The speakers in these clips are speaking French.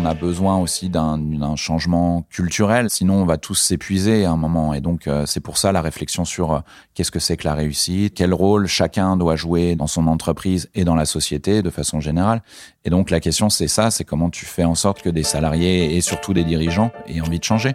on a besoin aussi d'un changement culturel. Sinon, on va tous s'épuiser à un moment. Et donc, euh, c'est pour ça la réflexion sur euh, qu'est-ce que c'est que la réussite, quel rôle chacun doit jouer dans son entreprise et dans la société de façon générale. Et donc, la question, c'est ça, c'est comment tu fais en sorte que des salariés et surtout des dirigeants aient envie de changer.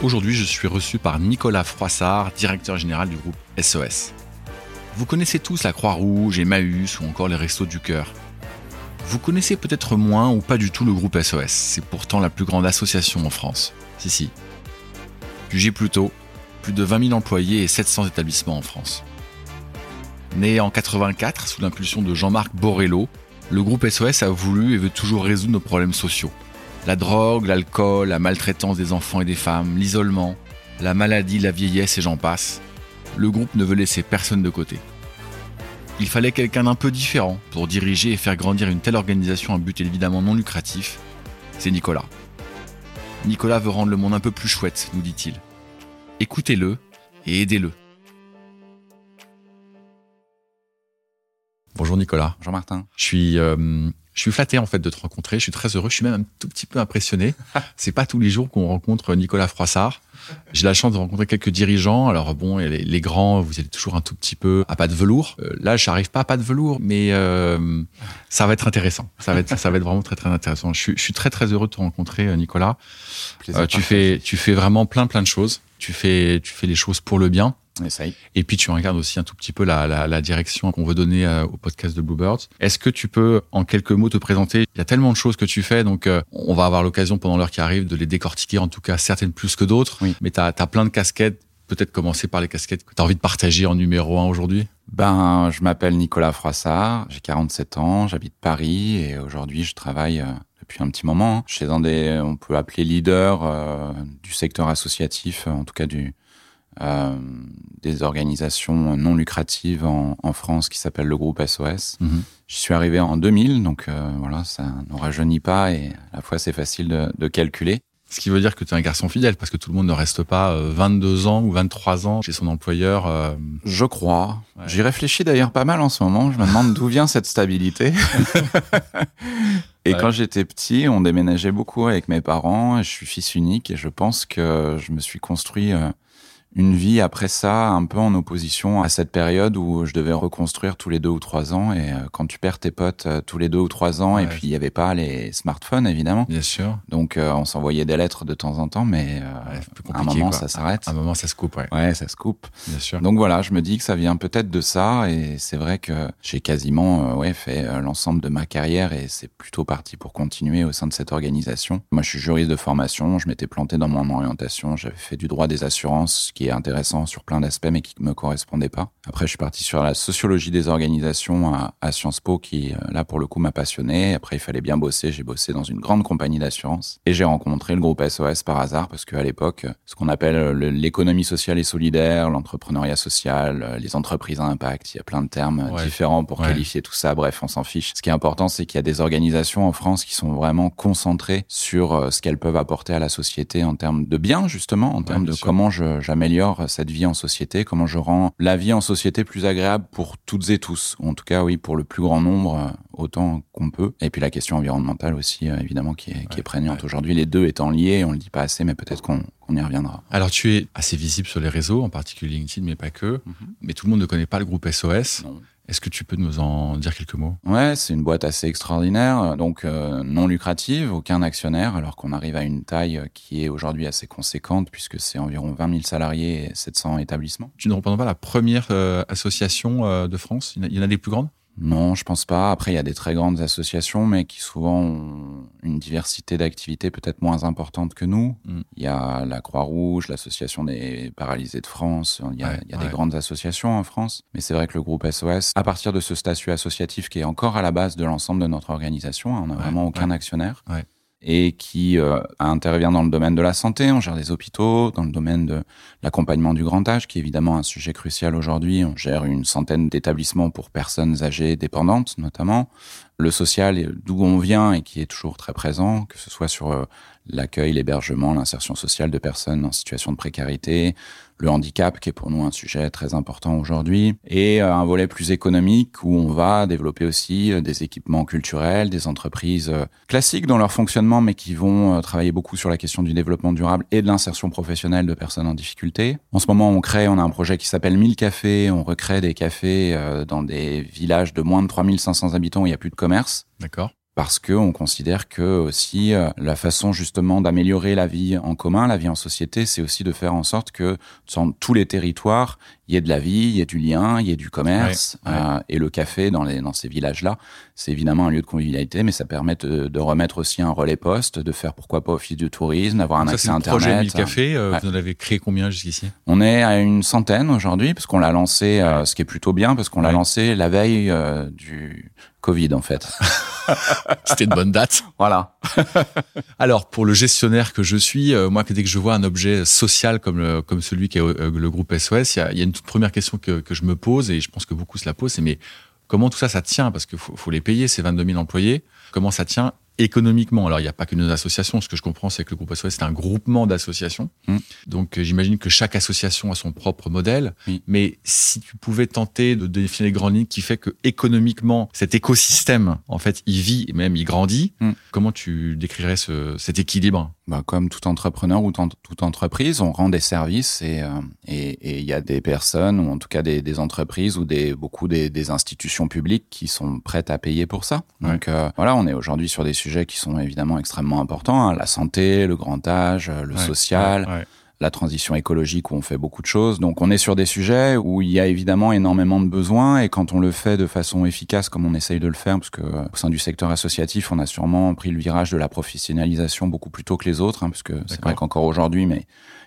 Aujourd'hui, je suis reçu par Nicolas Froissart, directeur général du groupe SOS. Vous connaissez tous la Croix-Rouge, Emmaüs ou encore les Restos du Cœur. Vous connaissez peut-être moins ou pas du tout le groupe SOS. C'est pourtant la plus grande association en France. Si, si. Jugez plutôt, plus de 20 000 employés et 700 établissements en France. Né en 84 sous l'impulsion de Jean-Marc Borrello, le groupe SOS a voulu et veut toujours résoudre nos problèmes sociaux. La drogue, l'alcool, la maltraitance des enfants et des femmes, l'isolement, la maladie, la vieillesse et j'en passe. Le groupe ne veut laisser personne de côté. Il fallait quelqu'un d'un peu différent pour diriger et faire grandir une telle organisation à but évidemment non lucratif. C'est Nicolas. Nicolas veut rendre le monde un peu plus chouette, nous dit-il. Écoutez-le et aidez-le. Bonjour Nicolas. Bonjour Martin. Je suis euh, je suis flatté en fait de te rencontrer. Je suis très heureux. Je suis même un tout petit peu impressionné. C'est pas tous les jours qu'on rencontre Nicolas Froissart. J'ai la chance de rencontrer quelques dirigeants. Alors bon, les, les, grands, vous allez toujours un tout petit peu à pas de velours. Euh, là, j'arrive pas à pas de velours, mais euh, ça va être intéressant. Ça va être, ça va être vraiment très très intéressant. Je suis, je suis très très heureux de te rencontrer, euh, Nicolas. Euh, tu fais, tu fais vraiment plein plein de choses. Tu fais, tu fais les choses pour le bien. Et puis tu regardes aussi un tout petit peu la, la, la direction qu'on veut donner euh, au podcast de Bluebirds. Est-ce que tu peux en quelques mots te présenter? Il y a tellement de choses que tu fais, donc euh, on va avoir l'occasion pendant l'heure qui arrive de les décortiquer, en tout cas certaines plus que d'autres. Oui. Mais tu as, plein de casquettes. Peut-être commencer par les casquettes que tu as envie de partager en numéro un aujourd'hui? Ben, je m'appelle Nicolas Froissart, j'ai 47 ans, j'habite Paris et aujourd'hui je travaille euh, depuis un petit moment. Je suis dans des, on peut appeler leader euh, du secteur associatif, en tout cas du, des organisations non lucratives en, en France qui s'appellent le groupe SOS. Mm -hmm. J'y suis arrivé en 2000, donc euh, voilà, ça ne rajeunit pas et à la fois c'est facile de, de, calculer. Ce qui veut dire que tu es un garçon fidèle, parce que tout le monde ne reste pas 22 euh, ans ou 23 ans chez son employeur. Euh... Je crois. Ouais. J'y réfléchis d'ailleurs pas mal en ce moment. Je me demande d'où vient cette stabilité. et ouais. quand j'étais petit, on déménageait beaucoup avec mes parents. Je suis fils unique et je pense que je me suis construit euh, une vie après ça un peu en opposition à cette période où je devais reconstruire tous les deux ou trois ans et euh, quand tu perds tes potes euh, tous les deux ou trois ans ouais. et puis il n'y avait pas les smartphones évidemment bien sûr donc euh, on s'envoyait des lettres de temps en temps mais ouais, à un moment quoi. ça s'arrête à un moment ça se coupe ouais. ouais ça se coupe bien sûr donc voilà je me dis que ça vient peut-être de ça et c'est vrai que j'ai quasiment ouais fait l'ensemble de ma carrière et c'est plutôt parti pour continuer au sein de cette organisation moi je suis juriste de formation je m'étais planté dans mon orientation j'avais fait du droit des assurances qui est intéressant sur plein d'aspects, mais qui me correspondait pas. Après, je suis parti sur la sociologie des organisations à, à Sciences Po, qui là pour le coup m'a passionné. Après, il fallait bien bosser. J'ai bossé dans une grande compagnie d'assurance et j'ai rencontré le groupe SOS par hasard parce qu'à l'époque, ce qu'on appelle l'économie sociale et solidaire, l'entrepreneuriat social, les entreprises à impact, il y a plein de termes ouais. différents pour ouais. qualifier tout ça. Bref, on s'en fiche. Ce qui est important, c'est qu'il y a des organisations en France qui sont vraiment concentrées sur ce qu'elles peuvent apporter à la société en termes de bien, justement, en termes de sûr. comment j'améliore cette vie en société, comment je rends la vie en société plus agréable pour toutes et tous. En tout cas, oui, pour le plus grand nombre, euh, autant qu'on peut. Et puis la question environnementale aussi, euh, évidemment, qui est, ouais, qui est prégnante ouais. aujourd'hui. Les deux étant liés, on le dit pas assez, mais peut-être qu'on qu y reviendra. Alors tu es assez visible sur les réseaux, en particulier LinkedIn, mais pas que. Mm -hmm. Mais tout le monde ne connaît pas le groupe SOS. Non. Est-ce que tu peux nous en dire quelques mots? Ouais, c'est une boîte assez extraordinaire, donc euh, non lucrative, aucun actionnaire, alors qu'on arrive à une taille qui est aujourd'hui assez conséquente puisque c'est environ 20 000 salariés et 700 établissements. Tu ne représentes pas la première euh, association euh, de France? Il y en a des plus grandes? Non, je pense pas. Après, il y a des très grandes associations, mais qui souvent ont une diversité d'activités peut-être moins importante que nous. Mm. Il y a la Croix-Rouge, l'association des paralysés de France. Il y a, Ouais, il y a ouais. des grandes associations en France. Mais c'est vrai que le groupe SOS, à partir de ce statut associatif qui est encore à la base de l'ensemble de notre organisation, hein, on n'a Ouais, vraiment aucun actionnaire. Et qui euh, intervient dans le domaine de la santé, on gère des hôpitaux, dans le domaine de l'accompagnement du grand âge, qui est évidemment un sujet crucial aujourd'hui. On gère une centaine d'établissements pour personnes âgées dépendantes, notamment. Le social, d'où on vient et qui est toujours très présent, que ce soit sur euh, l'accueil, l'hébergement, l'insertion sociale de personnes en situation de précarité, le handicap, qui est pour nous un sujet très important aujourd'hui, et euh, un volet plus économique où on va développer aussi euh, des équipements culturels, des entreprises euh, classiques dans leur fonctionnement, mais qui vont travailler beaucoup sur la question du développement durable et de l'insertion professionnelle de personnes en difficulté. En ce moment, on crée, on a un projet qui s'appelle 1000 cafés, on recrée des cafés dans des villages de moins de 3500 habitants où il n'y a plus de commerce D'accord. Parce que on considère que aussi euh, la façon justement d'améliorer la vie en commun, la vie en société, c'est aussi de faire en sorte que dans tous les territoires, il y ait de la vie, il y ait du lien, il y ait du commerce. Ouais, ouais. euh, et le café dans, les, dans ces villages-là, c'est évidemment un lieu de convivialité, mais ça permet de, de remettre aussi un relais poste, de faire pourquoi pas office du tourisme, d'avoir un Ça, accès c'est le internet. projet 1000 cafés. euh, Ouais. Vous en avez créé combien jusqu'ici? On est à une centaine aujourd'hui, parce qu'on l'a lancé, euh, ce qui est plutôt bien, parce qu'on l'a lancé la veille euh, du Covid en fait. C'était une bonne date. voilà. Alors, pour le gestionnaire que je suis, euh, moi, dès que je vois un objet social comme, le- comme celui qui est euh, le groupe SOS, il y a, il y a une toute première question que, que je me pose, et je pense que beaucoup se la posent, c'est mais comment tout ça, ça tient? Parce qu'il faut, faut les payer, ces 22 000 employés. Comment ça tient économiquement? Alors, il n'y a pas que nos associations. Ce que je comprends, c'est que le groupe SOS, c'est un groupement d'associations. Mm. Donc, euh, j'imagine que chaque association a son propre modèle. Mais si tu pouvais tenter de définir les grandes lignes qui fait que économiquement, cet écosystème, en fait, il vit et même il grandit, Mm. comment tu décrirais ce, cet équilibre? Bah, comme tout entrepreneur ou toute entreprise, on rend des services et euh, et et il y a des personnes ou en tout cas des, des entreprises ou des beaucoup des, des institutions publiques qui sont prêtes à payer pour ça. Donc euh, voilà, on est aujourd'hui sur des sujets qui sont évidemment extrêmement importants hein, la santé, le grand âge, euh, le Ouais, social, ouais. La transition écologique où on fait beaucoup de choses. Donc on est sur des sujets où il y a évidemment énormément de besoins et quand on le fait de façon efficace comme on essaye de le faire, parce que euh, au sein du secteur associatif, on a sûrement pris le virage de la professionnalisation beaucoup plus tôt que les autres, hein, parce que c'est vrai qu'encore aujourd'hui, mais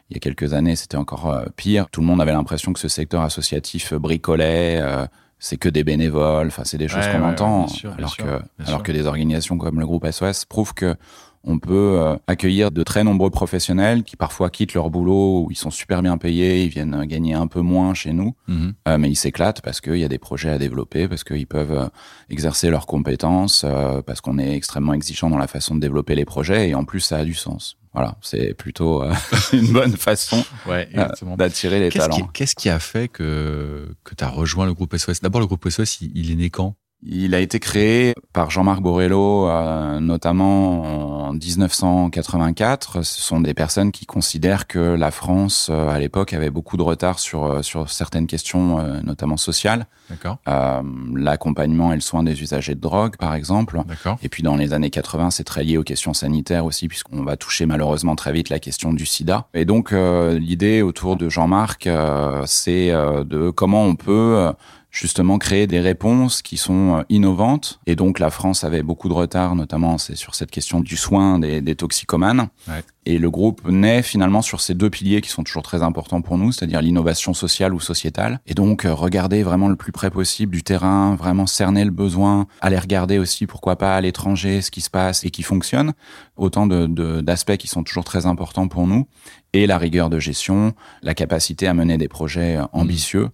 il y a quelques années, c'était encore euh, pire. Tout le monde avait l'impression que ce secteur associatif euh, bricolait. euh, c'est que des bénévoles, enfin c'est des choses Ouais, qu'on ouais, entend, ouais, sûr, alors sûr, que alors que des organisations comme le groupe SOS prouvent que on peut euh, accueillir de très nombreux professionnels qui parfois quittent leur boulot où ils sont super bien payés, ils viennent gagner un peu moins chez nous, Mhm. euh, mais ils s'éclatent parce qu'il y a des projets à développer, parce qu'ils peuvent euh, exercer leurs compétences, euh, parce qu'on est extrêmement exigeant dans la façon de développer les projets et en plus ça a du sens. Voilà, c'est plutôt euh, une bonne façon Ouais, euh, d'attirer les talents. qu'est-ce qui a fait que, que tu as rejoint le groupe SOS D'abord, le groupe SOS, il, il est né quand? Il a été créé par Jean-Marc Borrello, euh, notamment en 1984. Ce sont des personnes qui considèrent que la France, euh, à l'époque, avait beaucoup de retard sur, euh, sur certaines questions, euh, notamment sociales. D'accord, Euh, L'accompagnement et le soin des usagers de drogue, par exemple. d'accord. Et puis dans les années 80, c'est très lié aux questions sanitaires aussi, puisqu'on va toucher malheureusement très vite la question du sida. Et donc euh, l'idée autour de Jean-Marc, euh, c'est euh, de comment on peut euh, justement créer des réponses qui sont euh, innovantes. Et donc la France avait beaucoup de retard, notamment c'est sur cette question du soin des, des toxicomanes. Ouais. Et le groupe naît finalement sur ces deux piliers qui sont toujours très importants pour nous, c'est-à-dire l'innovation sociale ou sociétale. Et donc euh, regarder vraiment le plus près possible du terrain, vraiment cerner le besoin, aller regarder aussi pourquoi pas à l'étranger ce qui se passe et qui fonctionne. Autant de- de- d'aspects qui sont toujours très importants pour nous. Et la rigueur de gestion, la capacité à mener des projets euh, ambitieux.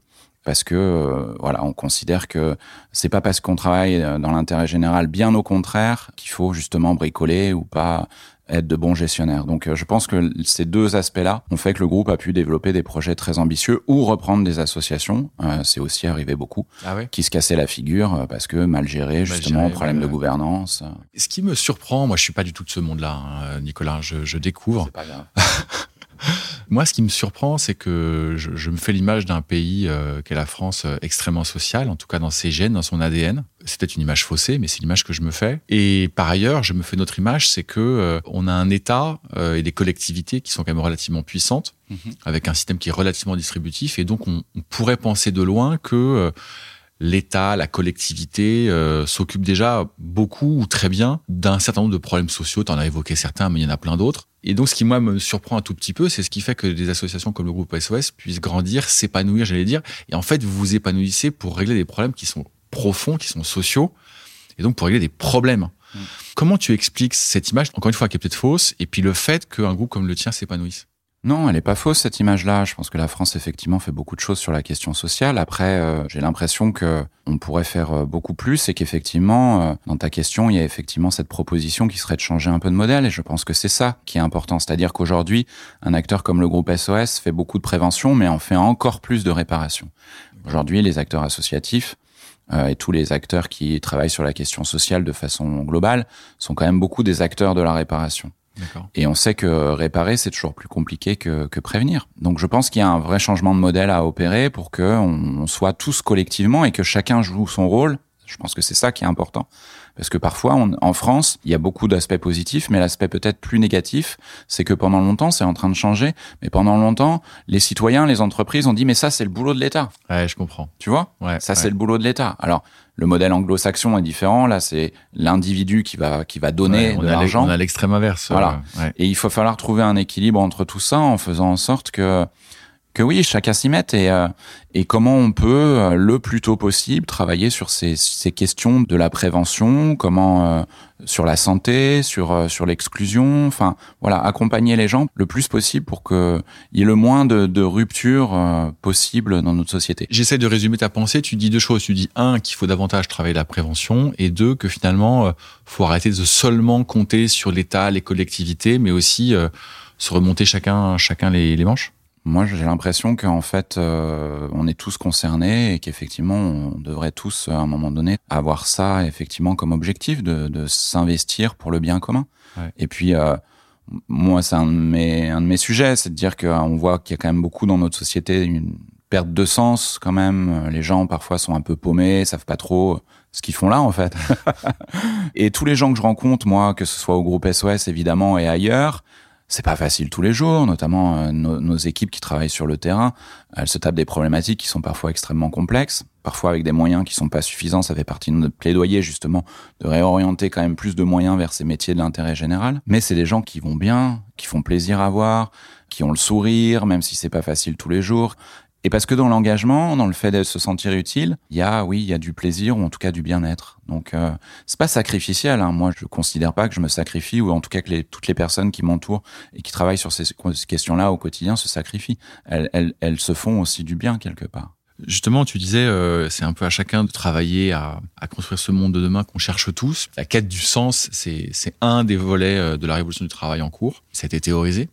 Parce que euh, voilà, on considère que c'est pas parce qu'on travaille euh, dans l'intérêt général, bien au contraire, qu'il faut justement bricoler ou pas être de bons gestionnaires. Donc euh, je pense que ces deux aspects-là ont fait que le groupe a pu développer des projets très ambitieux ou reprendre des associations. Euh, c'est aussi arrivé beaucoup Ah qui se cassaient la figure parce que mal géré, justement, géré, problème ouais, de gouvernance. Ce qui me surprend, moi je suis pas du tout de ce monde-là, hein, Nicolas, je, je découvre. C'est pas grave. Moi, ce qui me surprend, c'est que je, je me fais l'image d'un pays euh, qu'est la France euh, extrêmement social, en tout cas dans ses gènes, dans son ADN. C'est peut-être une image faussée, mais c'est l'image que je me fais. Et par ailleurs, je me fais notre image, c'est que euh, on a un État et des collectivités qui sont quand même relativement puissantes, Mhm. avec un système qui est relativement distributif, et donc on, on pourrait penser de loin que l'État, la collectivité euh, s'occupe déjà beaucoup ou très bien d'un certain nombre de problèmes sociaux. Tu en as évoqué certains, mais il y en a plein d'autres. Et donc, ce qui, moi, me surprend un tout petit peu, c'est ce qui fait que des associations comme le groupe SOS puissent grandir, s'épanouir, j'allais dire. Et en fait, vous vous épanouissez pour régler des problèmes qui sont profonds, qui sont sociaux, et donc pour régler des problèmes. Mm. Comment tu expliques cette image, encore une fois, qui est peut-être fausse, et puis le fait qu'un groupe comme le tien s'épanouisse? Non, elle n'est pas fausse cette image-là. Je pense que la France effectivement fait beaucoup de choses sur la question sociale. Après, euh, j'ai l'impression que on pourrait faire euh, beaucoup plus et qu'effectivement, euh, dans ta question, il y a effectivement cette proposition qui serait de changer un peu de modèle. Et je pense que c'est ça qui est important. C'est-à-dire qu'aujourd'hui, un acteur comme le groupe SOS fait beaucoup de prévention, mais en fait encore plus de réparation. Aujourd'hui, les acteurs associatifs et tous les acteurs qui travaillent sur la question sociale de façon globale sont quand même beaucoup des acteurs de la réparation. Et on sait que réparer, c'est toujours plus compliqué que, que prévenir. Donc je pense qu'il y a un vrai changement de modèle à opérer pour que on soit tous collectivement et que chacun joue son rôle. Je pense que c'est ça qui est important. Parce que parfois, en France, il y a beaucoup d'aspects positifs, mais l'aspect peut-être plus négatif, c'est que pendant longtemps, c'est en train de changer. Mais pendant longtemps, les citoyens, les entreprises ont dit, mais ça, c'est le boulot de l'État. Ouais, je comprends. Tu vois? Ouais, Ça, c'est le boulot de l'État. Alors, le modèle anglo-saxon est différent. Là, c'est l'individu qui va qui va donner de l'argent. On a l'extrême inverse. Voilà. Et il faut falloir trouver un équilibre entre tout ça en faisant en sorte que que oui, chacun s'y mette et, euh, et comment on peut euh, le plus tôt possible travailler sur ces, ces questions de la prévention, comment euh, sur la santé, sur sur l'exclusion, enfin voilà, accompagner les gens le plus possible pour que il y ait le moins de, de ruptures possible dans notre société. J'essaie de résumer ta pensée. Tu dis deux choses. Tu dis un qu'il faut davantage travailler la prévention et deux que finalement faut arrêter de seulement compter sur l'État, les collectivités, mais aussi se remonter chacun chacun les, les manches. Moi, j'ai l'impression qu'en fait, euh, on est tous concernés et qu'effectivement, on devrait tous, à un moment donné, avoir ça effectivement comme objectif de, de s'investir pour le bien commun. Ouais. Et puis, euh, moi, c'est un de mes un de mes sujets, c'est de dire qu'on voit qu'il y a quand même beaucoup dans notre société une perte de sens quand même. Les gens parfois sont un peu paumés, savent pas trop ce qu'ils font là en fait. et tous les gens que je rencontre, moi, que ce soit au groupe SOS évidemment et ailleurs, c'est pas facile tous les jours, notamment euh, nos, nos, équipes qui travaillent sur le terrain. Elles se tapent des problématiques qui sont parfois extrêmement complexes, parfois avec des moyens qui sont pas suffisants. Ça fait partie de notre plaidoyer justement de réorienter quand même plus de moyens vers ces métiers de l'intérêt général. Mais c'est des gens qui vont bien, qui font plaisir à voir, qui ont le sourire, même si c'est pas facile tous les jours. Et parce que dans l'engagement, dans le fait de se sentir utile, il y a, oui, il y a du plaisir ou en tout cas du bien-être. Donc, euh, c'est pas sacrificiel. Hein. Moi, je considère pas que je me sacrifie ou en tout cas que les, toutes les personnes qui m'entourent et qui travaillent sur ces questions-là au quotidien se sacrifient. Elles, elles, elles se font aussi du bien quelque part. Justement, tu disais, euh, c'est un peu à chacun de travailler à, à construire ce monde de demain qu'on cherche tous. La quête du sens, c'est un des volets euh, de la révolution du travail en cours. Ça a été théorisé.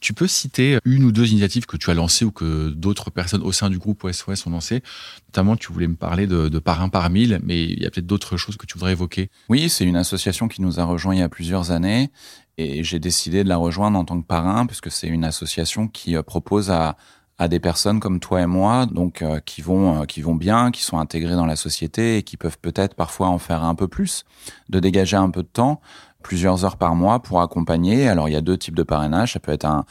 Tu peux citer une ou deux initiatives que tu as lancées ou que d'autres personnes au sein du groupe SOS ont lancées? Notamment, tu voulais me parler de, de par mille, mais il y a peut-être d'autres choses que tu voudrais évoquer. Oui, c'est une association qui nous a rejoint il y a plusieurs années et j'ai décidé de la rejoindre en tant que parrain puisque c'est une association qui euh, propose à, à des personnes comme toi et moi, donc euh, qui vont euh, qui vont bien, qui sont intégrées dans la société et qui peuvent peut-être parfois en faire un peu plus, de dégager un peu de temps plusieurs heures par mois pour accompagner. Alors il y a deux types de parrainage. Ça peut être un,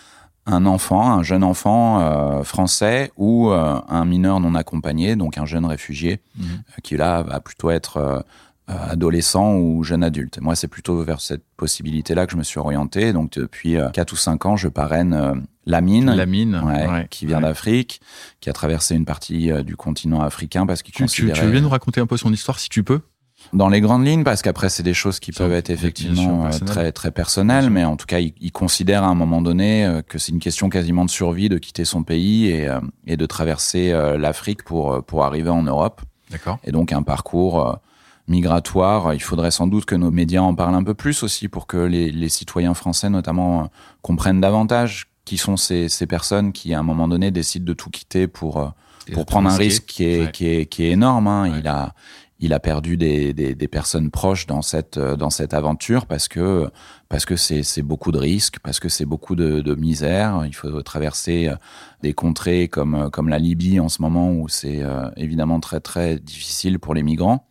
un enfant, un jeune enfant euh, français ou euh, un mineur non accompagné, donc un jeune réfugié, mmh. qui là va plutôt être euh, adolescent ou jeune adulte. Moi, c'est plutôt vers cette possibilité-là que je me suis orienté. Donc depuis quatre ou cinq ans, je parraine Lamine, Lamine ouais, ouais, qui vient ouais. d'Afrique, qui a traversé une partie du continent africain parce qu'il tu, considérait... tu, tu veux nous raconter un peu son histoire si tu peux? Dans les grandes lignes, parce qu'après c'est des choses qui peuvent être effectivement sûr, très très personnelles, mais en tout cas, il, il, considère à un moment donné euh, que c'est une question quasiment de survie de quitter son pays et, euh, et de traverser euh, l'Afrique pour pour arriver en Europe. D'accord. Et donc un parcours migratoire. Il faudrait sans doute que nos médias en parlent un peu plus aussi pour que les, les citoyens français notamment comprennent davantage qui sont ces, ces personnes qui à un moment donné décident de tout quitter pour pour prendre un risque qui est, ouais. qui est qui est énorme. Hein. Ouais. Il a il a perdu des, des, des, personnes proches dans cette dans cette aventure parce que parce que c'est c'est beaucoup de risques, parce que c'est beaucoup de, de misère. Il faut traverser des contrées comme comme la Libye en ce moment où c'est euh, évidemment très très difficile pour les migrants.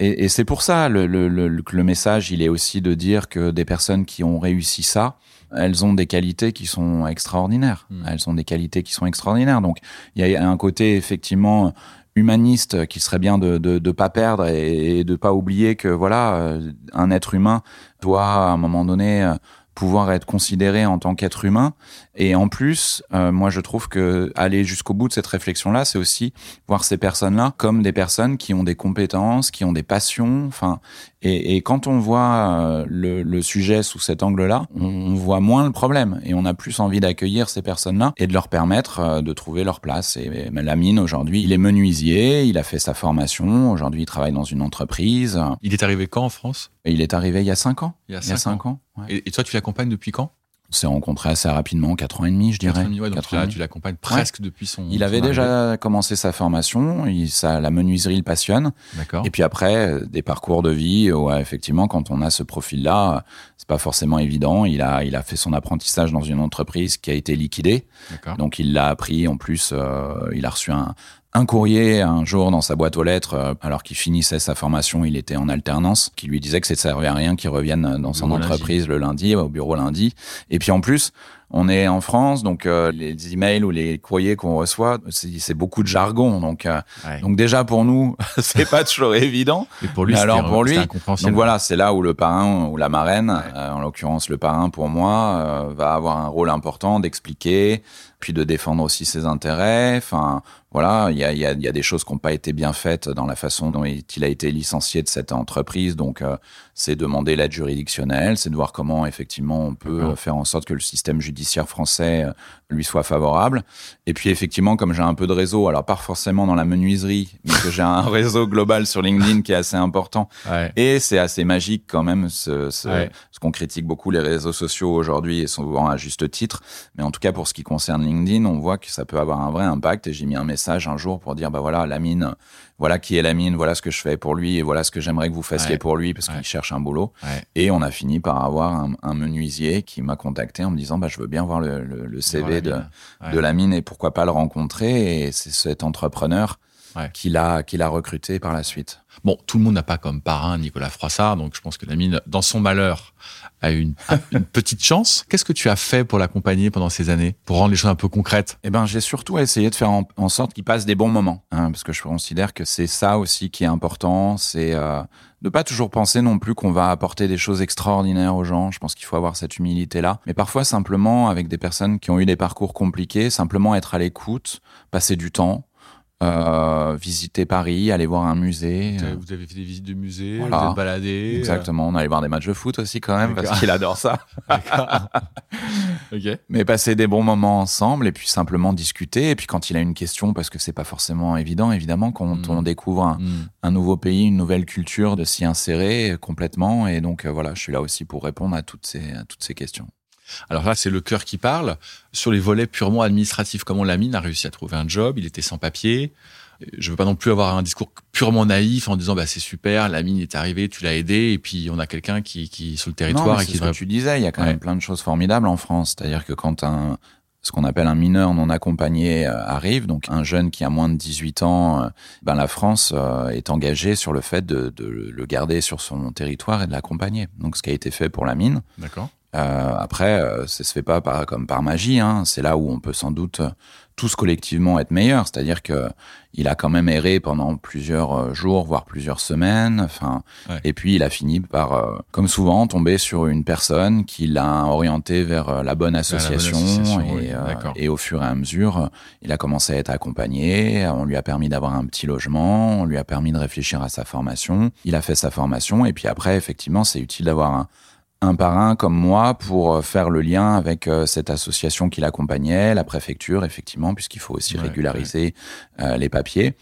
Et, et c'est pour ça le, le, le, le message, il est aussi de dire que des personnes qui ont réussi ça, elles ont des qualités qui sont extraordinaires. Mmh. Elles ont des qualités qui sont extraordinaires. Donc il y a un côté effectivement humaniste qu'il serait bien de de, de pas perdre et, et de pas oublier que voilà euh, un être humain doit à un moment donné euh, pouvoir être considéré en tant qu'être humain. Et en plus, euh, moi, je trouve que aller jusqu'au bout de cette réflexion-là, c'est aussi voir ces personnes-là comme des personnes qui ont des compétences, qui ont des passions. Enfin, et, et quand on voit euh, le, le, sujet sous cet angle-là, on, on, voit moins le problème et on a plus envie d'accueillir ces personnes-là et de leur permettre euh, de trouver leur place. Et, et Lamine, aujourd'hui, il est menuisier, il a fait sa formation. Aujourd'hui, il travaille dans une entreprise. Il est arrivé quand en France? Il est arrivé il y a cinq ans. Il y a cinq, il y a cinq ans. ans. Ouais. Et, et toi, tu l'accompagnes depuis quand? On s'est rencontré assez rapidement, 4 ans et demi, je dirais. 4 ans et demi, ouais, donc 4 là, tu l'accompagnes presque ouais. depuis son. Il avait son déjà arrivée. commencé sa formation, il, ça, la menuiserie le passionne. D'accord. Et puis après, des parcours de vie, ouais, effectivement, quand on a ce profil-là, c'est pas forcément évident. Il a, il a fait son apprentissage dans une entreprise qui a été liquidée. Donc il l'a appris. En plus, euh, il a reçu un, un courrier un jour dans sa boîte aux lettres, euh, alors qu'il finissait sa formation, il était en alternance, qui lui disait que ça ne servait à rien qu'il revienne dans son entreprise lundi. le lundi, au bureau lundi. Et puis en plus, on est en France, donc euh, les emails ou les courriers qu'on reçoit, c'est beaucoup de jargon. Donc, euh, ouais. donc déjà pour nous, c'est pas toujours évident. Et pour lui, Mais alors pour lui, donc voilà, c'est là où le parrain ou la marraine, ouais. euh, en l'occurrence le parrain pour moi, euh, va avoir un rôle important d'expliquer, puis de défendre aussi ses intérêts. Enfin, voilà, il y a, y, a, y a, des choses qui n'ont pas été bien faites dans la façon dont il a été licencié de cette entreprise. Donc, euh, c'est demander l'aide juridictionnelle, c'est de voir comment effectivement on peut mmh. faire en sorte que le système judiciaire français euh, lui soit favorable. Et puis effectivement, comme j'ai un peu de réseau, alors pas forcément dans la menuiserie, mais que j'ai un réseau global sur LinkedIn qui est assez important. Ouais. Et c'est assez magique quand même, ce, ce, ouais. ce qu'on critique beaucoup les réseaux sociaux aujourd'hui et souvent à juste titre. Mais en tout cas, pour ce qui concerne LinkedIn, on voit que ça peut avoir un vrai impact. Et j'ai mis un message un jour pour dire, bah voilà, la mine, voilà qui est la mine, voilà ce que je fais pour lui et voilà ce que j'aimerais que vous fassiez ouais. pour lui parce ouais. qu'il cherche un boulot. Ouais. Et on a fini par avoir un, un menuisier qui m'a contacté en me disant, bah je veux bien voir le, le, le CV de, de la mine et pourquoi pas le rencontrer. Et c'est cet entrepreneur qui l'a recruté par la suite. Bon, tout le monde n'a pas comme parrain Nicolas Froissart, donc je pense que la mine, dans son malheur, a une, une petite chance. Qu'est-ce que tu as fait pour l'accompagner pendant ces années, pour rendre les choses un peu concrètes? Eh ben, j'ai surtout essayé de faire en, sorte qu'il passe des bons moments, hein, parce que je considère que c'est ça aussi qui est important, c'est euh, de pas toujours penser non plus qu'on va apporter des choses extraordinaires aux gens. Je pense qu'il faut avoir cette humilité-là, mais parfois simplement avec des personnes qui ont eu des parcours compliqués, simplement être à l'écoute, passer du temps. Euh, visiter Paris, aller voir un musée. Vous avez, vous avez fait des visites de musées, voilà. vous êtes baladé. Exactement, on allait voir des matchs de foot aussi quand même, parce qu'il adore ça. okay. Mais passer des bons moments ensemble et puis simplement discuter. Et puis quand il a une question, parce que c'est pas forcément évident, évidemment, quand mmh. on découvre un, mmh. un, nouveau pays, une nouvelle culture, de s'y insérer complètement. Et donc euh, voilà, je suis là aussi pour répondre à toutes ces, à toutes ces questions. Alors là, c'est le cœur qui parle. Sur les volets purement administratifs, comment Lamine a réussi à trouver un job? Il était sans papier. Je veux pas non plus avoir un discours purement naïf en disant bah c'est super, Lamine est arrivé, tu l'as aidé et puis on a quelqu'un qui qui sur le territoire non, et qui ce que tu disais, il y a quand ouais. même plein de choses formidables en France, c'est-à-dire que quand un ce qu'on appelle un mineur non accompagné euh, arrive, donc un jeune qui a moins de 18 ans, euh, ben la France euh, est engagée sur le fait de, de le garder sur son territoire et de l'accompagner. Donc ce qui a été fait pour la mine. Euh, après, euh, ça se fait pas par, comme par magie. Hein. C'est là où on peut sans doute tous collectivement être meilleurs. C'est-à-dire que il a quand même erré pendant plusieurs jours, voire plusieurs semaines. Enfin, ouais. et puis il a fini par, euh, comme souvent, tomber sur une personne qui l'a orienté vers euh, la bonne association. La bonne association et, oui. et, au fur et à mesure, il a commencé à être accompagné. On lui a permis d'avoir un petit logement. On lui a permis de réfléchir à sa formation. Il a fait sa formation. Et puis après, effectivement, c'est utile d'avoir un un parrain comme moi pour euh, faire le lien avec euh, cette association qui l'accompagnait, la préfecture, effectivement, puisqu'il faut aussi ouais, régulariser ouais. Euh, les papiers.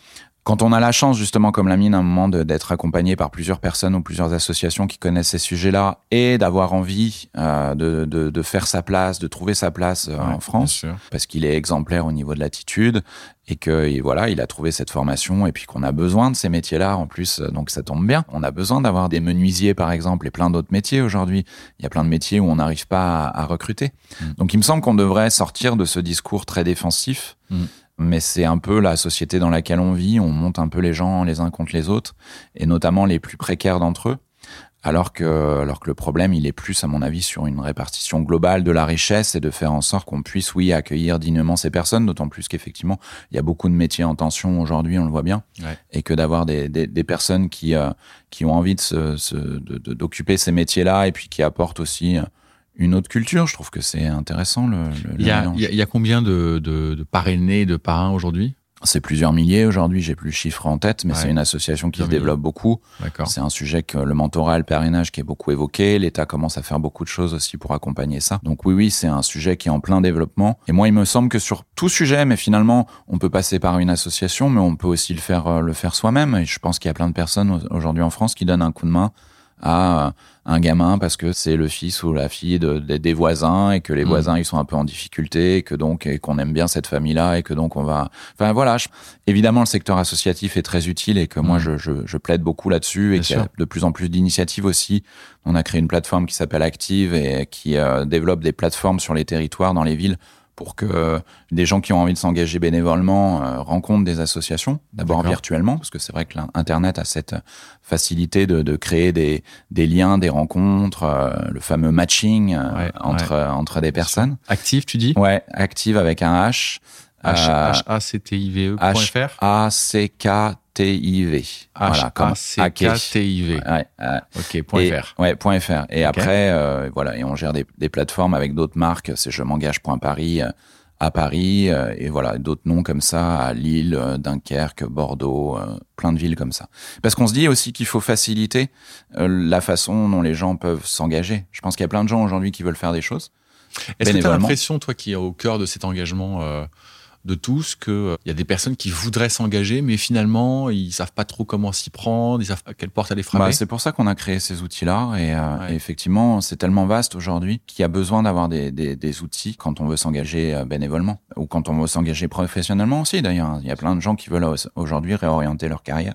Quand on a la chance, justement, comme la mine, à un moment d'être accompagné par plusieurs personnes ou plusieurs associations qui connaissent ces sujets-là et d'avoir envie euh, de, de, de, faire sa place, de trouver sa place euh, ouais, en France, parce qu'il est exemplaire au niveau de l'attitude et que et voilà, il a trouvé cette formation et puis qu'on a besoin de ces métiers-là en plus, donc ça tombe bien. On a besoin d'avoir des menuisiers, par exemple, et plein d'autres métiers aujourd'hui. Il y a plein de métiers où on n'arrive pas à, à recruter. Mm. Donc il me semble qu'on devrait sortir de ce discours très défensif. Mm mais c'est un peu la société dans laquelle on vit. On monte un peu les gens les uns contre les autres, et notamment les plus précaires d'entre eux. alors que, alors que le problème, il est plus, à mon avis, sur une répartition globale de la richesse et de faire en sorte qu'on puisse, oui, accueillir dignement ces personnes, d'autant plus qu'effectivement, il y a beaucoup de métiers en tension aujourd'hui, on le voit bien, Ouais. et que d'avoir des, des, des personnes qui, euh, qui ont envie de se, se- de- de- d'occuper ces métiers-là et puis qui apportent aussi euh, une autre culture, je trouve que c'est intéressant le, Il y a, mélange. il y a- il y a combien de, de, de parrainés, de parrains aujourd'hui? C'est plusieurs milliers aujourd'hui, j'ai plus le chiffre en tête, mais Ouais. c'est une association qui se développe beaucoup. D'accord. C'est un sujet que le mentorat le parrainage qui est beaucoup évoqué. L'État commence à faire beaucoup de choses aussi pour accompagner ça. Donc oui, oui, c'est un sujet qui est en plein développement. Et moi, il me semble que sur tout sujet, mais finalement, on peut passer par une association, mais on peut aussi le faire, euh, le faire soi-même. Et je pense qu'il y a plein de personnes au- aujourd'hui en France qui donnent un coup de main à un gamin parce que c'est le fils ou la fille de, de- des voisins et que les Mhm. voisins ils sont un peu en difficulté et que donc et qu'on aime bien cette famille là et que donc on va enfin voilà je- évidemment le secteur associatif est très utile et que moi Mhm. je, je, je plaide beaucoup là-dessus et qu'il y a de plus en plus d'initiatives aussi on a créé une plateforme qui s'appelle Active et qui euh, développe des plateformes sur les territoires dans les villes pour que euh, des gens qui ont envie de s'engager bénévolement euh, rencontrent des associations, d'abord virtuellement, parce que c'est vrai que l'Internet a cette facilité de, de créer des, des liens, des rencontres, euh, le fameux matching euh, Ouais, entre, entre des personnes. Actif, tu dis? Ouais, active avec un H. H- euh, Voilà, comme. Ouais, ouais. Ok, point Et- .fr. Ouais, point .fr. Et après, euh, voilà, et on gère des, des plateformes avec d'autres marques. C'est je m'engage point Paris euh, à Paris euh, et voilà d'autres noms comme ça à Lille, Dunkerque, Bordeaux, plein de villes comme ça. Parce qu'on se dit aussi qu'il faut faciliter la façon dont les gens peuvent s'engager. Je pense qu'il y a plein de gens aujourd'hui qui veulent faire des choses. Est-ce que tu as l'impression, toi qui es au cœur de cet engagement de tous, qu'il y a des personnes qui voudraient s'engager, mais finalement, ils savent pas trop comment s'y prendre, ils savent pas quelle porte aller frapper Bah, c'est pour ça qu'on a créé ces outils-là. Et, euh, Ouais. et effectivement, c'est tellement vaste aujourd'hui qu'il y a besoin d'avoir des, des, des outils quand on veut s'engager euh, bénévolement ou quand on veut s'engager professionnellement aussi. D'ailleurs, il y a plein de gens qui veulent au- aujourd'hui réorienter leur carrière.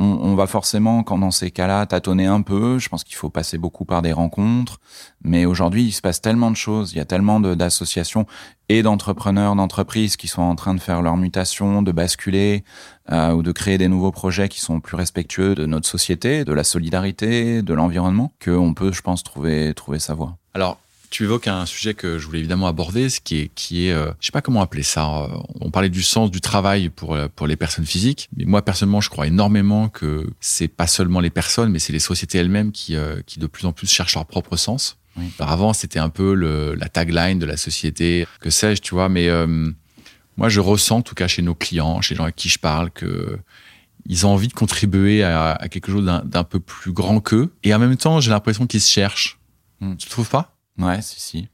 On, on va forcément, quand dans ces cas-là, tâtonner un peu. Je pense qu'il faut passer beaucoup par des rencontres. Mais aujourd'hui, il se passe tellement de choses. Il y a tellement d'associations et d'entrepreneurs, d'entreprises qui sont en train de faire leur mutation, de basculer euh, ou de créer des nouveaux projets qui sont plus respectueux de notre société, de la solidarité, de l'environnement, qu'on peut, je pense, trouver, trouver sa voie. Alors, tu évoques un sujet que je voulais évidemment aborder, ce qui est, qui est, euh, je sais pas comment appeler ça. euh, On parlait du sens du travail pour euh, pour les personnes physiques, mais moi personnellement, je crois énormément que c'est pas seulement les personnes, mais c'est les sociétés elles-mêmes qui euh, qui de plus en plus cherchent leur propre sens. Oui. Alors avant, c'était un peu le, la tagline de la société, que sais-je, tu vois. Mais euh, moi, je ressens, en tout cas chez nos clients, chez les gens avec qui je parle, que ils ont envie de contribuer à, à quelque chose d'un d'un peu plus grand qu'eux. Et en même temps, j'ai l'impression qu'ils se cherchent. Hmm. Tu trouves pas? Ouais, si, si.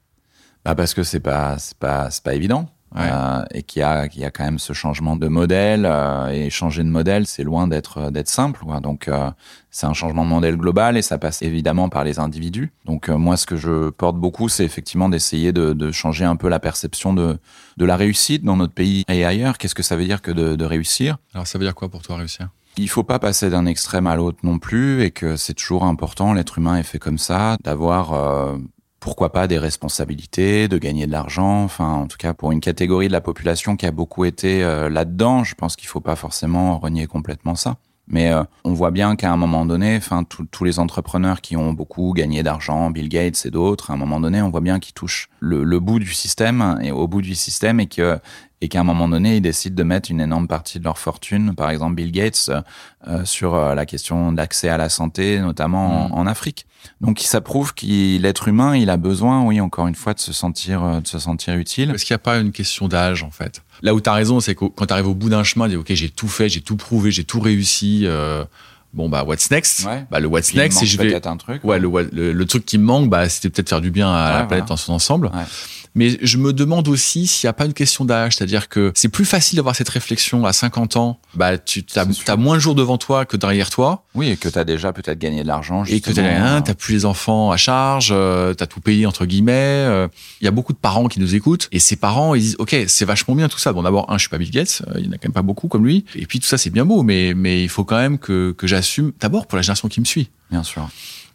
Bah parce que c'est pas, c'est pas, c'est pas évident. Ouais. Euh, et qu'il y a, qu'il y a quand même ce changement de modèle euh, et changer de modèle, c'est loin d'être d'être simple. Quoi. Donc euh, c'est un changement de modèle global et ça passe évidemment par les individus. Donc euh, moi, ce que je porte beaucoup, c'est effectivement d'essayer de, de changer un peu la perception de de la réussite dans notre pays et ailleurs. Qu'est-ce que ça veut dire que de, de réussir? Alors ça veut dire quoi pour toi réussir? Il faut pas passer d'un extrême à l'autre non plus et que c'est toujours important, l'être humain est fait comme ça, d'avoir euh, pourquoi pas des responsabilités, de gagner de l'argent, enfin en tout cas pour une catégorie de la population qui a beaucoup été euh, là-dedans, je pense qu'il faut pas forcément renier complètement ça. Mais euh, on voit bien qu'à un moment donné, enfin tous les entrepreneurs qui ont beaucoup gagné d'argent, Bill Gates et d'autres, à un moment donné, on voit bien qu'ils touchent le, le bout du système et au bout du système et que et qu'à un moment donné, ils décident de mettre une énorme partie de leur fortune, par exemple Bill Gates, euh, sur euh, la question d'accès à la santé, notamment Mhm. en, en Afrique. Donc ça prouve que l'être humain, il a besoin, oui, encore une fois, de se sentir, euh, de se sentir utile. Est-ce qu'il n'y a pas une question d'âge en fait? Là où tu as raison, c'est que quand tu arrives au bout d'un chemin, tu dis ok, j'ai tout fait, j'ai tout prouvé, j'ai tout réussi. euh, bon bah what's next? Ouais. Bah le what's il next, si je vais peut-être un truc. Ouais, le, what- le, le truc qui me manque, bah, c'était peut-être faire du bien à la planète voilà. dans son ensemble. Mais je me demande aussi s'il n'y a pas une question d'âge, c'est-à-dire que c'est plus facile d'avoir cette réflexion à 50 ans. Bah, tu as, moins de jours devant toi que derrière toi, Oui, et que tu as déjà peut-être gagné de l'argent. et que tu rien, euh, t'as plus les enfants à charge, euh, t'as tout payé entre guillemets. euh. Il y a beaucoup de parents qui nous écoutent, et ces parents ils disent ok, c'est vachement bien tout ça. Bon, d'abord un, je suis pas Bill Gates, euh, il y en a quand même pas beaucoup comme lui, et puis tout ça c'est bien beau, mais mais il faut quand même que que j'assume d'abord pour la génération qui me suit. Bien sûr.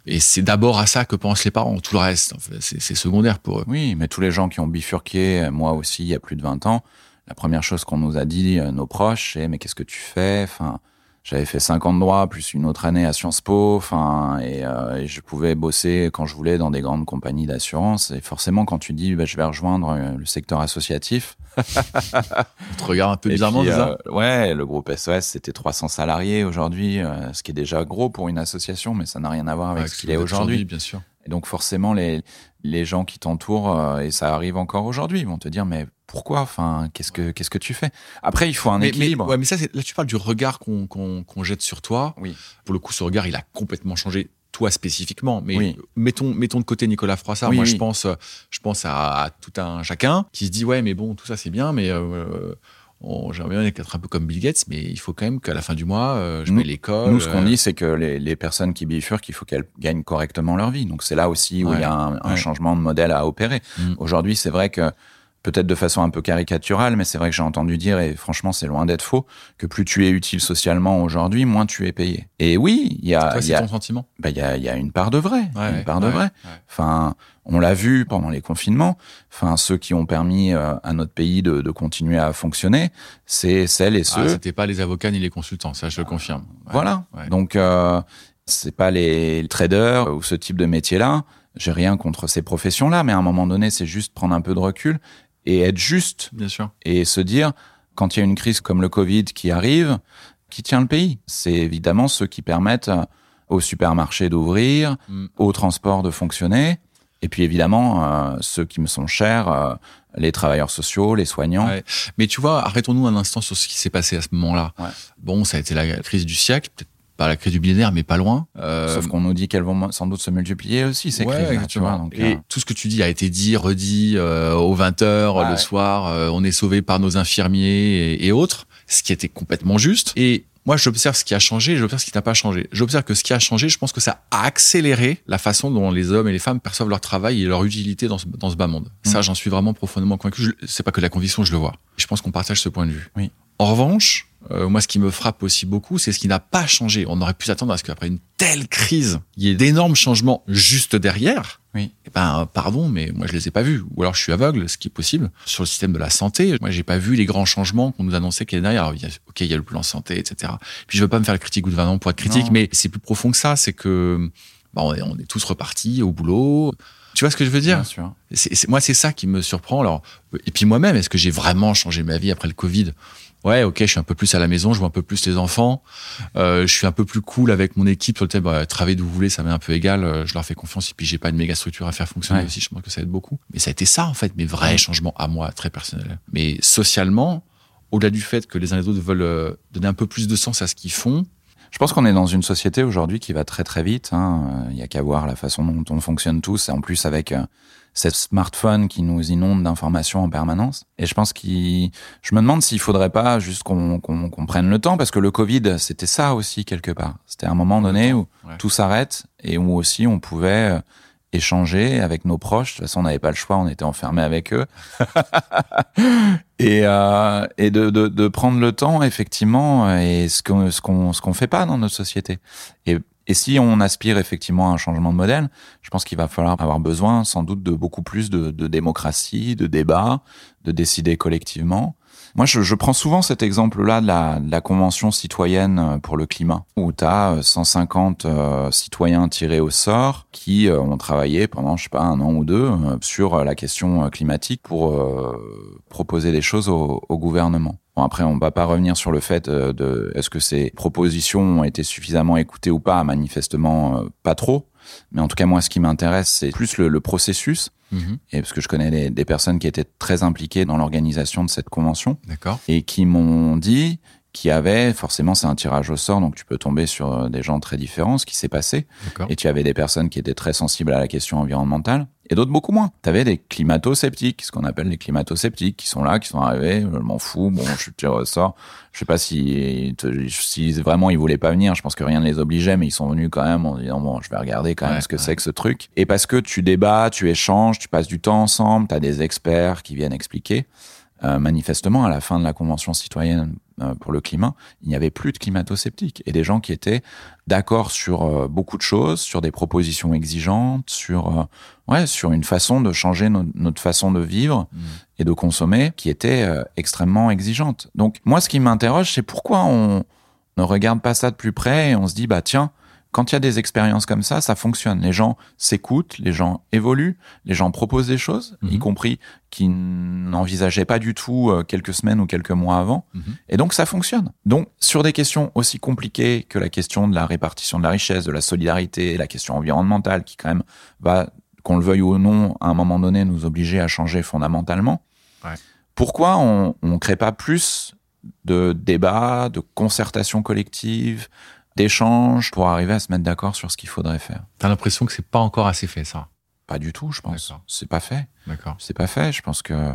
Et c'est d'abord à ça que pensent les parents. Tout le reste, c'est secondaire pour eux. Oui, mais tous les gens qui ont bifurqué, moi aussi, il y a plus de 20 ans, la première chose qu'on nous a dit, euh, nos proches, c'est mais qu'est-ce que tu fais? Enfin, j'avais fait 5 ans de droit plus une autre année à Sciences Po, enfin, et, euh, et, je pouvais bosser quand je voulais dans des grandes compagnies d'assurance. Et forcément, quand tu dis, bah, je vais rejoindre euh, le secteur associatif. On te regarde un peu bizarrement, ça euh, Ouais, le groupe SOS, c'était 300 salariés aujourd'hui, euh, ce qui est déjà gros pour une association, mais ça n'a rien à voir avec, avec ce qu'il est aujourd'hui. Bien sûr. Et donc forcément, les, les gens qui t'entourent, euh, et ça arrive encore aujourd'hui, vont te dire, mais pourquoi? Enfin, qu'est-ce que qu'est-ce que tu fais? Après, il faut un mais, équilibre. Mais, ouais, mais ça, là, tu parles du regard qu'on qu'on jette sur toi. Oui. Pour le coup, ce regard, il a complètement changé toi spécifiquement, mais oui. mettons, mettons de côté Nicolas Froissart. Oui, Moi, oui. je pense, je pense à, à, tout un chacun qui se dit ouais, mais bon, tout ça c'est bien, mais euh, j'aimerais bien être un peu comme Bill Gates, mais il faut quand même qu'à la fin du mois, euh, je nous, mets l'école. Nous, ce qu'on dit, c'est que les, les, personnes qui bifurquent, il faut qu'elles gagnent correctement leur vie. Donc c'est là aussi où Ouais. il y a un, changement de modèle à opérer. Mm. Aujourd'hui, c'est vrai que peut-être de façon un peu caricaturale, mais c'est vrai que j'ai entendu dire, et franchement, c'est loin d'être faux, que plus tu es utile socialement aujourd'hui, moins tu es payé. Et oui, il y a, c'est a, ton sentiment? Bah, il y a, il y a une part de vrai, Ouais, une part de ouais, vrai. Enfin, on l'a vu pendant les confinements. Enfin, ceux qui ont permis euh, à notre pays de, de continuer à fonctionner, c'est celles et Ah, ceux. c'était pas les avocats ni les consultants, ça je le confirme. Voilà. Donc, euh, c'est pas les traders ou ce type de métier-là. J'ai rien contre ces professions-là, mais à un moment donné, c'est juste prendre un peu de recul et être juste Bien sûr. et se dire, quand il y a une crise comme le Covid qui arrive, qui tient le pays C'est évidemment ceux qui permettent euh, aux supermarchés d'ouvrir, Mm. aux transports de fonctionner, et puis évidemment, euh, ceux qui me sont chers, euh, les travailleurs sociaux, les soignants. Ouais. Mais tu vois, arrêtons-nous un instant sur ce qui s'est passé à ce moment-là. Ouais. Bon, ça a été la crise du siècle, peut-être pas la crise du millénaire, mais pas loin. Euh, Sauf qu'on nous dit qu'elles vont sans doute se multiplier aussi, ces ouais, tu vois. Donc, et euh, tout ce que tu dis a été dit, redit euh, aux 20h Ouais, le ouais. soir. euh, on est sauvé par nos infirmiers et, et autres, ce qui était complètement juste. Et moi, j'observe ce qui a changé et j'observe ce qui n'a pas changé. J'observe que ce qui a changé, je pense que ça a accéléré la façon dont les hommes et les femmes perçoivent leur travail et leur utilité dans ce, dans ce bas monde. Ça, Mm. j'en suis vraiment profondément convaincu. C'est pas que la conviction, je le vois. Je pense qu'on partage ce point de vue. Oui. En revanche, euh, moi, ce qui me frappe aussi beaucoup, c'est ce qui n'a pas changé. On aurait pu s'attendre à ce qu'après une telle crise, il y ait d'énormes changements juste derrière. Oui. Eh ben, pardon, mais moi, je les ai pas vus. Ou alors, je suis aveugle, ce qui est possible. Sur le système de la santé, moi, j'ai pas vu les grands changements qu'on nous annonçait qu'il y a derrière. Alors, il y a, ok, il y a le plan santé, etc. Puis, je veux pas me faire le critique gouvernement pour être critique, Non. mais c'est plus profond que ça. C'est que, bah, on est, on est tous repartis au boulot. Tu vois ce que je veux dire bien sûr. c'est, c'est- moi, c'est ça qui me surprend. Alors, et puis moi-même, est-ce que j'ai vraiment changé ma vie après le Covid? Ouais, ok, je suis un peu plus à la maison, je vois un peu plus les enfants, euh, je suis un peu plus cool avec mon équipe sur le thème. Bah, travailler d'où vous voulez, ça m'est un peu égal. euh, Je leur fais confiance et puis j'ai pas une méga structure à faire fonctionner Ouais. aussi. Je pense que ça aide beaucoup. Mais ça a été ça en fait, mes vrais changements à moi, très personnels. Mais socialement, au-delà du fait que les uns et les autres veulent euh, donner un peu plus de sens à ce qu'ils font, Je pense qu'on est dans une société aujourd'hui qui va très très vite. hein. Il y a qu'à voir la façon dont on fonctionne tous, et en plus avec euh, ces smartphones qui nous inondent d'informations en permanence. Et je pense qu'il, je me demande s'il faudrait pas juste qu'on prenne le temps, parce que le Covid, c'était ça aussi quelque part. C'était un moment donné où Ouais. tout s'arrête et où aussi on pouvait euh, échanger avec nos proches. De toute façon, on n'avait pas le choix, on était enfermés avec eux. et euh, et de, de, de prendre le temps, effectivement, et ce qu'on ce qu'on ce qu'on fait pas dans notre société. Et, et si on aspire effectivement à un changement de modèle, je pense qu'il va falloir avoir besoin sans doute de beaucoup plus de, de démocratie, de débat, de décider collectivement. Moi, je, je prends souvent cet exemple-là de la, de la Convention citoyenne euh, pour le climat, où tu as 150 euh, citoyens tirés au sort qui euh, ont travaillé pendant, je sais pas, un an ou deux euh, sur la question climatique pour proposer des choses au, au gouvernement. Bon, après, on va pas revenir sur le fait de est-ce que ces propositions ont été suffisamment écoutées ou pas, manifestement pas trop. Mais en tout cas, moi, ce qui m'intéresse, c'est plus le, le processus. Mhm. et parce que je connais des, des personnes qui étaient très impliquées dans l'organisation de cette convention. D'accord. Et qui m'ont dit qu'il y avait forcément c'est un tirage au sort donc tu peux tomber sur euh, des gens très différents ce qui s'est passé et tu avais des personnes qui étaient très sensibles à la question environnementale et d'autres beaucoup moins. Tu avais des climato-sceptiques, ce qu'on appelle les climato-sceptiques, qui sont là, qui sont arrivés, je m'en fous, bon, je suis tiré au sort. Je sais pas si, si vraiment ils voulaient pas venir, je pense que rien ne les obligeait, mais ils sont venus quand même en disant, bon, je vais regarder quand même Ouais, ce que ouais. c'est que ce truc. Et parce que tu débats, tu échanges, tu passes du temps ensemble, tu as des experts qui viennent expliquer. Euh, manifestement, à la fin de la Convention citoyenne euh, pour le climat, il n'y avait plus de climato-sceptiques et des gens qui étaient d'accord sur euh, beaucoup de choses, sur des propositions exigeantes, sur ouais, sur une façon de changer no- notre façon de vivre Mhm. et de consommer qui était extrêmement exigeante. Donc moi, ce qui m'interroge, c'est pourquoi on ne regarde pas ça de plus près et on se dit, bah tiens, quand il y a des expériences comme ça, ça fonctionne. Les gens s'écoutent, les gens évoluent, les gens proposent des choses, y Mhm. compris qui n'envisageaient pas du tout euh, quelques semaines ou quelques mois avant. Mhm. Et donc ça fonctionne. Donc sur des questions aussi compliquées que la question de la répartition de la richesse, de la solidarité, la question environnementale, qui quand même va, qu'on le veuille ou non, à un moment donné, nous obliger à changer fondamentalement. Ouais. Pourquoi on ne crée pas plus de débats, de concertation collective, d'échanges pour arriver à se mettre d'accord sur ce qu'il faudrait faire T'as l'impression que c'est pas encore assez fait, ça? Pas du tout, je pense. C'est pas fait. D'accord. C'est pas fait. Je pense que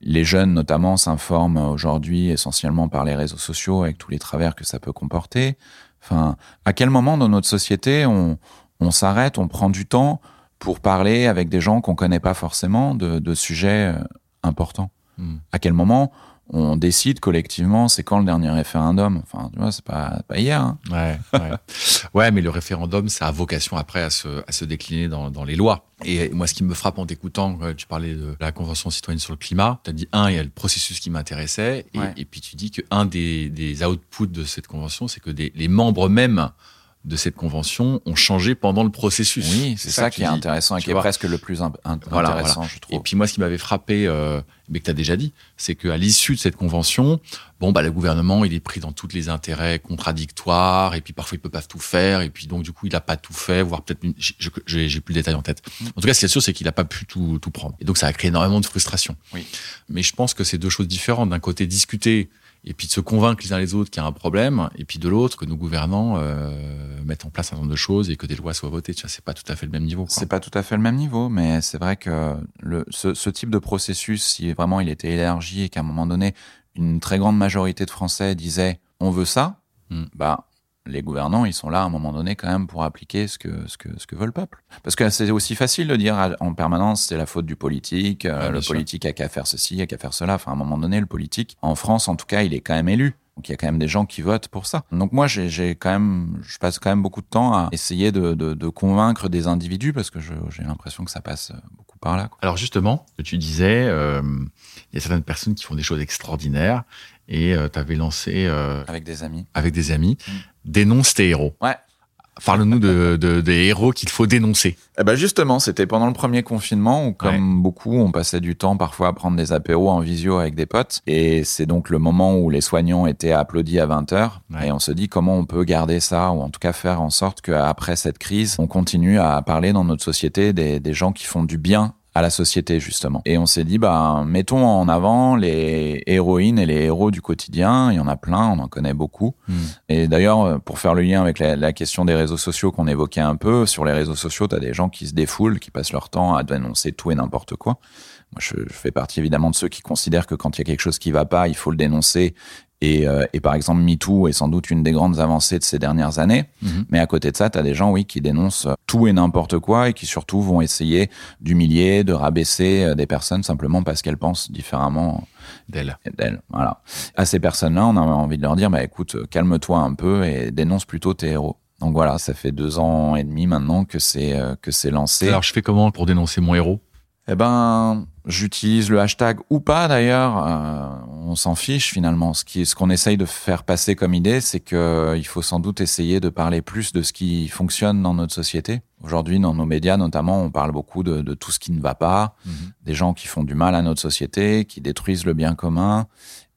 les jeunes, notamment, s'informent aujourd'hui essentiellement par les réseaux sociaux avec tous les travers que ça peut comporter. Enfin, à quel moment dans notre société on, on s'arrête, on prend du temps pour parler avec des gens qu'on connaît pas forcément de, de sujets euh, importants? Hmm. À quel moment on décide collectivement c'est quand le dernier référendum? Enfin, tu vois, c'est pas, pas hier. hein. Ouais, ouais. ouais, mais le référendum, ça a vocation après à se, à se décliner dans, dans les lois. Et moi, ce qui me frappe en t'écoutant, euh, tu parlais de la Convention citoyenne sur le climat, tu as dit, un, il y a le processus qui m'intéressait, et, Ouais. et puis tu dis que un des, des outputs de cette convention, c'est que des, les membres mêmes de cette convention ont changé pendant le processus. Oui, c'est ça, qui est dis. intéressant et qui est presque le plus imp- int- Voilà, intéressant, je Et trouve. puis moi, ce qui m'avait frappé, euh, mais que tu as déjà dit, c'est qu'à l'issue de cette convention, bon, bah, le gouvernement, il est pris dans tous les intérêts contradictoires, et puis parfois, il peut pas tout faire, et puis donc, du coup, il a pas tout fait, voire peut-être, j'ai- je- j'ai j'ai plus le détail en tête. En tout cas, ce qui est sûr, c'est qu'il a pas pu tout, tout prendre. Et donc, ça a créé énormément de frustration. Oui. Mais je pense que c'est deux choses différentes. D'un côté, discuter, et puis de se convaincre les uns les autres qu'il y a un problème, et puis de l'autre, que nos gouvernants euh, mettent en place un certain nombre de choses et que des lois soient votées. Tu vois, c'est pas tout à fait le même niveau. C'est pas tout à fait le même niveau, mais c'est vrai que le, ce, ce type de processus, si vraiment il était élargi et qu'à un moment donné, une très grande majorité de Français disaient on veut ça, Mm. bah les gouvernants, ils sont là à un moment donné quand même pour appliquer ce que ce que ce que veut le peuple. Parce que c'est aussi facile de dire en permanence c'est la faute du politique, euh, bien le sûr. politique a qu'à faire ceci, a qu'à faire cela. Enfin à un moment donné, le politique, en France en tout cas, il est quand même élu. Donc il y a quand même des gens qui votent pour ça. Donc moi j'ai quand même je passe quand même beaucoup de temps à essayer de, de, de convaincre des individus parce que j'ai l'impression que ça passe euh, beaucoup par là. quoi. Alors justement, tu disais, euh, il y a certaines personnes qui font des choses extraordinaires et tu avais lancé euh, Avec des amis. avec des amis, Mm. Dénonce tes héros. Ouais. Parle-nous de, de- des héros qu'il faut dénoncer. Eh ben justement, c'était pendant le premier confinement où, comme beaucoup, on passait du temps parfois à prendre des apéros en visio avec des potes. Et c'est donc le moment où les soignants étaient applaudis à 20 heures. Ouais. Et on se dit comment on peut garder ça, ou en tout cas faire en sorte qu'après cette crise, on continue à parler dans notre société des, des gens qui font du bien à la société justement. Et on s'est dit bah mettons en avant les héroïnes et les héros du quotidien, il y en a plein, on en connaît beaucoup. Et d'ailleurs, euh, pour faire le lien avec la, la question des réseaux sociaux qu'on évoquait un peu, sur les réseaux sociaux, tu as des gens qui se défoulent, qui passent leur temps à dénoncer tout et n'importe quoi. Moi, je, je fais partie évidemment de ceux qui considèrent que quand il y a quelque chose qui va pas, il faut le dénoncer. Et, euh, et par exemple, MeToo est sans doute une des grandes avancées de ces dernières années. Mhm. Mais à côté de ça, tu as des gens, oui, qui dénoncent tout et n'importe quoi et qui surtout vont essayer d'humilier, de rabaisser euh, des personnes simplement parce qu'elles pensent différemment D'elle. d'elles. Voilà. À ces personnes-là, on a envie de leur dire, bah écoute, calme-toi un peu et dénonce plutôt tes héros. Donc voilà, ça fait deux ans et demi maintenant que c'est euh, que c'est lancé. Alors je fais comment pour dénoncer mon héros? Eh ben, j'utilise le hashtag ou pas d'ailleurs. euh, on s'en fiche finalement. Ce qui, ce qu'on essaye de faire passer comme idée, c'est que euh, il faut sans doute essayer de parler plus de ce qui fonctionne dans notre société. Aujourd'hui, dans nos médias notamment, on parle beaucoup de, de tout ce qui ne va pas, des gens qui font du mal à notre société, qui détruisent le bien commun.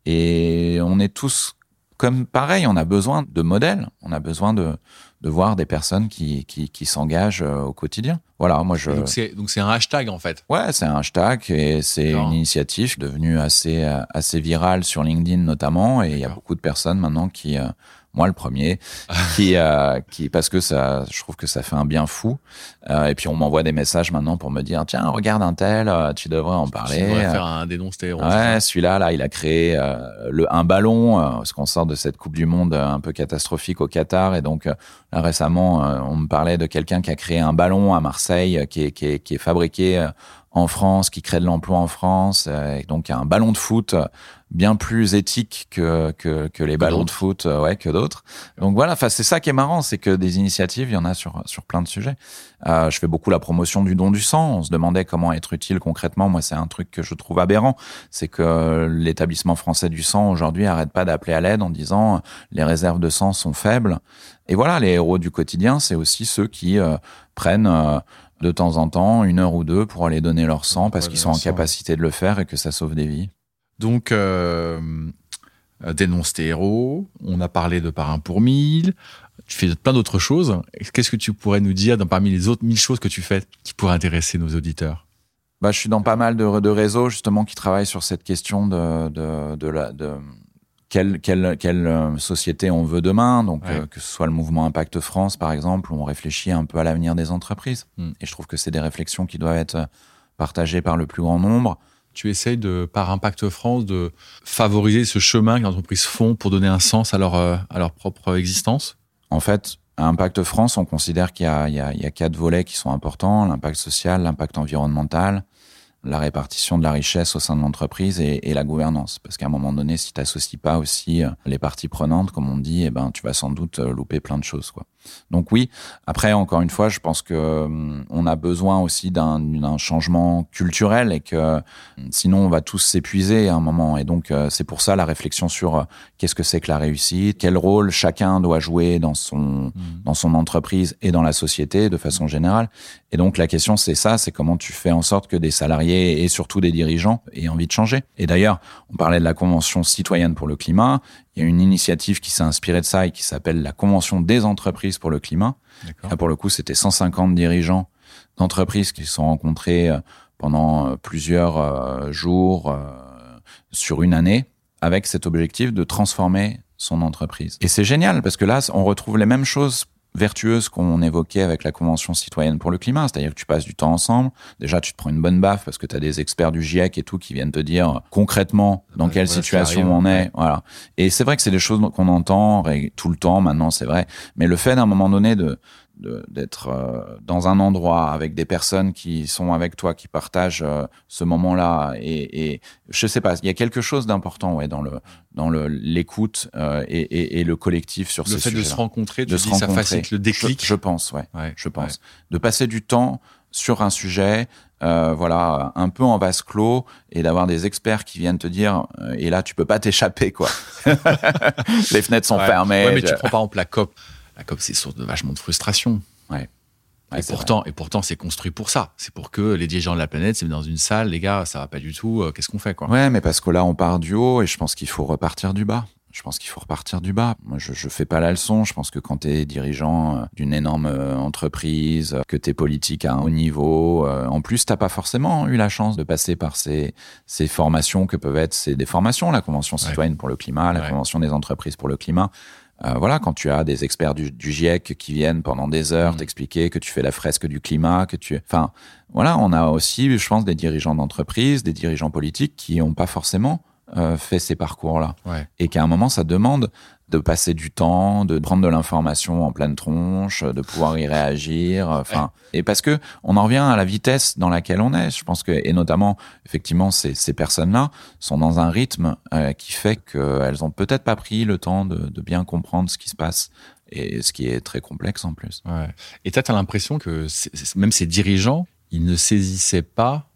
Et on est tous comme pareil. On a besoin de modèles. On a besoin de de voir des personnes qui qui, qui s'engagent euh, au quotidien. Voilà, moi je. Donc c'est un hashtag en fait. Ouais, c'est un hashtag et c'est une initiative devenue assez euh, assez virale sur LinkedIn notamment et il y a beaucoup de personnes maintenant qui euh, moi le premier qui euh, qui parce que ça je trouve que ça fait un bien fou. Euh, et puis on m'envoie des messages maintenant pour me dire tiens regarde un tel euh, tu devrais en parler. Tu devrais faire un héros. Ouais, celui-là, là, il a créé euh, le un ballon, parce qu'on sort de cette Coupe du Monde un peu catastrophique au Qatar, et donc là, récemment, on me parlait de quelqu'un qui a créé un ballon à Marseille, qui est, qui est, qui est fabriqué en France, qui crée de l'emploi en France, et donc un ballon de foot bien plus éthiques que, que, que les ballons de foot, euh, ouais, que d'autres. Donc voilà, enfin c'est ça qui est marrant, c'est que des initiatives, il y en a sur sur plein de sujets. Euh, je fais beaucoup la promotion du don du sang. On se demandait comment être utile concrètement. Moi, c'est un truc que je trouve aberrant, c'est que l'établissement français du sang aujourd'hui arrête pas d'appeler à l'aide en disant les réserves de sang sont faibles. Et voilà, les héros du quotidien, c'est aussi ceux qui euh, prennent euh, de temps en temps une heure ou deux pour aller donner leur sang parce qu'ils sont en capacité de le faire et que ça sauve des vies. Donc, euh, dénonce tes héros. On a parlé de parrain pour mille. Tu fais plein d'autres choses. Qu'est-ce que tu pourrais nous dire dans, parmi les autres mille choses que tu fais qui pourraient intéresser nos auditeurs? Bah, je suis dans pas mal de, de réseaux justement qui travaillent sur cette question de, de, de la, de, quelle, quelle, quelle euh, société on veut demain. Donc, euh, que ce soit le mouvement Impact France, par exemple, où on réfléchit un peu à l'avenir des entreprises. Hmm. Et je trouve que c'est des réflexions qui doivent être partagées par le plus grand nombre. Tu essayes de, par Impact France, de favoriser ce chemin que les entreprises font pour donner un sens à leur, leur propre existence? En fait, à Impact France, on considère qu'il y, y a, quatre volets qui sont importants l'impact social, l'impact environnemental, la répartition de la richesse au sein de l'entreprise et, et, la gouvernance. Parce qu'à un moment donné, si tu n'associes pas aussi euh, les parties prenantes, comme on dit, eh ben, tu vas sans doute euh, louper plein de choses. Quoi. Donc oui, après, encore une fois, je pense que hum, on a besoin aussi d'un changement culturel et que hum, sinon, on va tous s'épuiser à un moment. Et donc, euh, c'est pour ça la réflexion sur qu'est-ce que c'est que la réussite, quel rôle chacun doit jouer dans son, mmh. dans son entreprise et dans la société de façon générale. Et donc, la question, c'est ça, c'est comment tu fais en sorte que des salariés et surtout des dirigeants aient envie de changer. Et d'ailleurs, on parlait de la Convention citoyenne pour le climat. Il y a une initiative qui s'est inspirée de ça et qui s'appelle la Convention des entreprises pour le climat. Là, pour le coup, c'était 150 dirigeants d'entreprises qui se sont rencontrés euh, pendant euh, plusieurs euh, jours sur une année avec cet objectif de transformer son entreprise. Et c'est génial parce que là, on retrouve les mêmes choses vertueuse qu'on évoquait avec la Convention citoyenne pour le climat, c'est-à-dire que tu passes du temps ensemble, déjà tu te prends une bonne baffe parce que tu as des experts du GIEC et tout qui viennent te dire concrètement dans quelle situation on est, voilà. Et c'est vrai que c'est des choses qu'on entend tout le temps maintenant, c'est vrai, mais le fait d'un moment donné de d'être euh, dans un endroit avec des personnes qui sont avec toi, qui partagent euh, ce moment-là. Et, et je sais pas, il y a quelque chose d'important ouais, dans le dans le l'écoute euh, et, et, et, le collectif sur le ces fait de se rencontrer, de se rencontrer. ça facilite le déclic. Je, pense, ouais, ouais je pense. De passer du temps sur un sujet, euh, voilà, un peu en vase clos, et d'avoir des experts qui viennent te dire, et là tu peux pas t'échapper quoi. Les fenêtres sont fermées. Ouais, mais tu prends par exemple la COP la COP, c'est source de vachement de frustration. Ouais. et, pourtant, et pourtant, c'est construit pour ça. C'est pour que les dirigeants de la planète, c'est dans une salle, les gars, ça va pas du tout. Euh, qu'est-ce qu'on fait, quoi? Ouais, mais parce que là, on part du haut, et je pense qu'il faut repartir du bas. Je pense qu'il faut repartir du bas. Moi, je, je fais pas la leçon. Je pense que quand tu es dirigeant euh, d'une énorme euh, entreprise, que tu es politique à un haut niveau, en plus, t'as pas forcément eu la chance de passer par ces, ces formations que peuvent être ces, des formations, la Convention citoyenne pour le climat, la Convention des entreprises pour le climat. Euh, voilà, quand tu as des experts du, du, GIEC qui viennent pendant des heures mmh. t'expliquer que tu fais la fresque du climat, que tu, enfin, voilà, on a aussi, je pense, des dirigeants d'entreprise, des dirigeants politiques qui n'ont pas forcément euh, fait ces parcours-là, ouais. et qu'à un moment, ça demande de passer du temps, de prendre de l'information en pleine tronche, de pouvoir y réagir. Enfin, et parce que on en revient à la vitesse dans laquelle on est. Je pense que et notamment effectivement ces, personnes-là sont dans un rythme euh, qui fait qu'elles ont peut-être pas pris le temps de, bien comprendre ce qui se passe et ce qui est très complexe en plus. Ouais. Et tu as l'impression que même ces dirigeants, ils ne saisissaient pas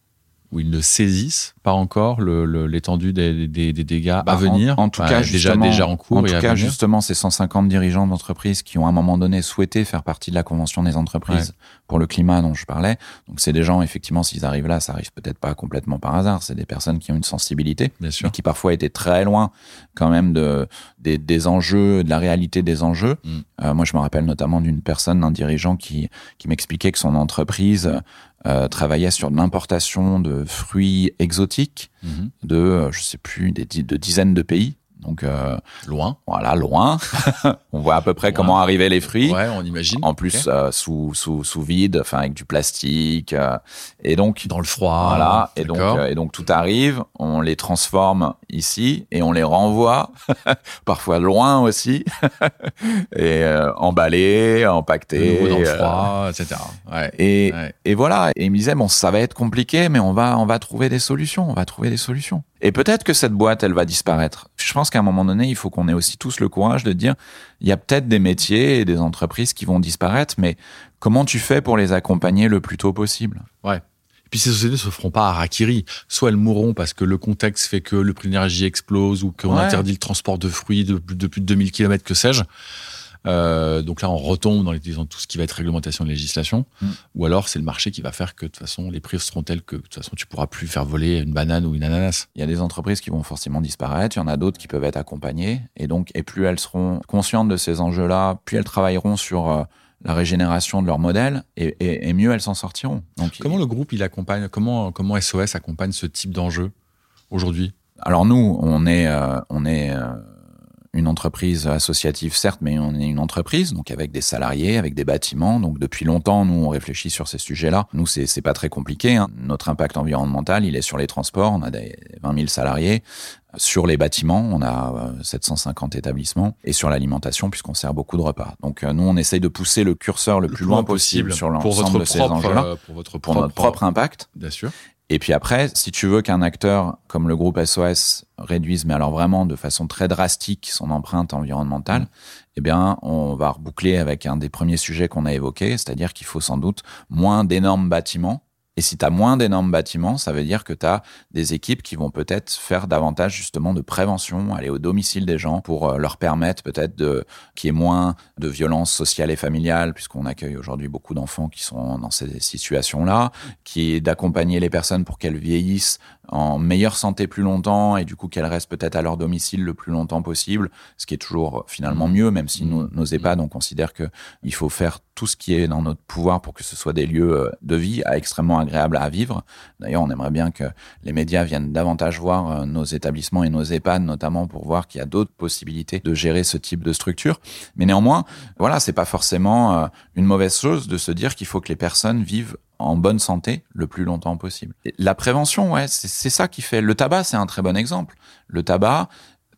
où ils ne saisissent pas encore l'étendue le, des, des, des, dégâts bah, à venir. En, en tout cas, déjà, déjà en cours. En tout cas, justement, ces 150 dirigeants d'entreprise qui ont à un moment donné souhaité faire partie de la convention des entreprises ouais. pour le climat dont je parlais. Donc, c'est des gens, effectivement, s'ils arrivent là, ça arrive peut-être pas complètement par hasard. C'est des personnes qui ont une sensibilité, Bien sûr. mais qui parfois étaient très loin quand même de des, des enjeux, de la réalité des enjeux. Mm. Euh, moi, je me rappelle notamment d'une personne, d'un dirigeant qui qui m'expliquait que son entreprise euh, travaillait sur l'importation de fruits exotiques mmh. de, euh, je sais plus, des, de dizaines de pays. Donc euh, loin. Voilà, loin. on voit à peu près loin. comment arrivaient les fruits. Ouais, on imagine. En plus, okay. euh, sous, sous, sous vide, enfin avec du plastique. Euh, et donc dans le froid. Voilà. Et donc euh, et donc tout arrive. On les transforme ici et on les renvoie, parfois loin aussi, et euh, emballés, empaquetés. Dans le froid, etc. Ouais. Et ouais. et voilà. Et il me disait bon, ça va être compliqué, mais on va on va trouver des solutions. On va trouver des solutions. Et peut-être que cette boîte, elle va disparaître. Je pense qu'à un moment donné, il faut qu'on ait aussi tous le courage de dire, il y a peut-être des métiers et des entreprises qui vont disparaître, mais comment tu fais pour les accompagner le plus tôt possible? Ouais. Et puis ces sociétés se feront pas à Rakiri. Soit elles mourront parce que le contexte fait que le prix de l'énergie explose ou qu'on Ouais. interdit le transport de fruits de, plus- de plus de 2000 km, que sais-je. Euh, donc là, on retombe dans, les, dans tout ce qui va être réglementation de législation. Mm. Ou alors, c'est le marché qui va faire que de toute façon, les prix seront tels que de toute façon, tu pourras plus faire voler une banane ou une ananas. Il y a des entreprises qui vont forcément disparaître, il y en a d'autres qui peuvent être accompagnées, et donc, et plus elles seront conscientes de ces enjeux-là, plus elles travailleront sur euh, la régénération de leur modèle, et, et- et mieux elles s'en sortiront. Donc, Comment le groupe, il accompagne, comment, comment SOS accompagne ce type d'enjeu aujourd'hui? Alors nous, on est, euh, on est une entreprise associative, certes, mais on est une entreprise, donc avec des salariés, avec des bâtiments. Donc depuis longtemps, nous, on réfléchit sur ces sujets-là. Nous, c'est c'est pas très compliqué. hein. Notre impact environnemental, il est sur les transports. On a des 20 000 salariés. Sur les bâtiments, on a euh, 750 établissements. Et sur l'alimentation, puisqu'on sert beaucoup de repas. Donc euh, nous, on essaye de pousser le curseur le, plus loin possible, sur l'ensemble de ces enjeux-là. euh, pour votre Pour notre propre impact. bien sûr. Et puis après, si tu veux qu'un acteur comme le groupe SOS réduise, mais alors vraiment de façon très drastique, son empreinte environnementale, eh bien, on va reboucler avec un des premiers sujets qu'on a évoqué, c'est-à-dire qu'il faut sans doute moins d'énormes bâtiments. Et si tu as moins d'énormes bâtiments, ça veut dire que tu as des équipes qui vont peut-être faire davantage justement de prévention, aller au domicile des gens pour euh, leur permettre peut-être de qu'il y ait moins de violences sociales et familiales, puisqu'on accueille aujourd'hui beaucoup d'enfants qui sont dans ces situations-là, qui d'accompagner les personnes pour qu'elles vieillissent en meilleure santé plus longtemps et du coup qu'elles restent peut-être à leur domicile le plus longtemps possible, ce qui est toujours finalement mieux, même si nous, nos EHPAD, on considère que il faut faire tout ce qui est dans notre pouvoir pour que ce soit des lieux euh, de vie euh, extrêmement agréables à vivre. D'ailleurs, on aimerait bien que les médias viennent davantage voir euh, nos établissements et nos EHPAD, notamment pour voir qu'il y a d'autres possibilités de gérer ce type de structure. Mais néanmoins, voilà, c'est pas forcément euh, une mauvaise chose de se dire qu'il faut que les personnes vivent en bonne santé le plus longtemps possible. La prévention, ouais, c'est ça qui fait. Le tabac, c'est un très bon exemple. Le tabac,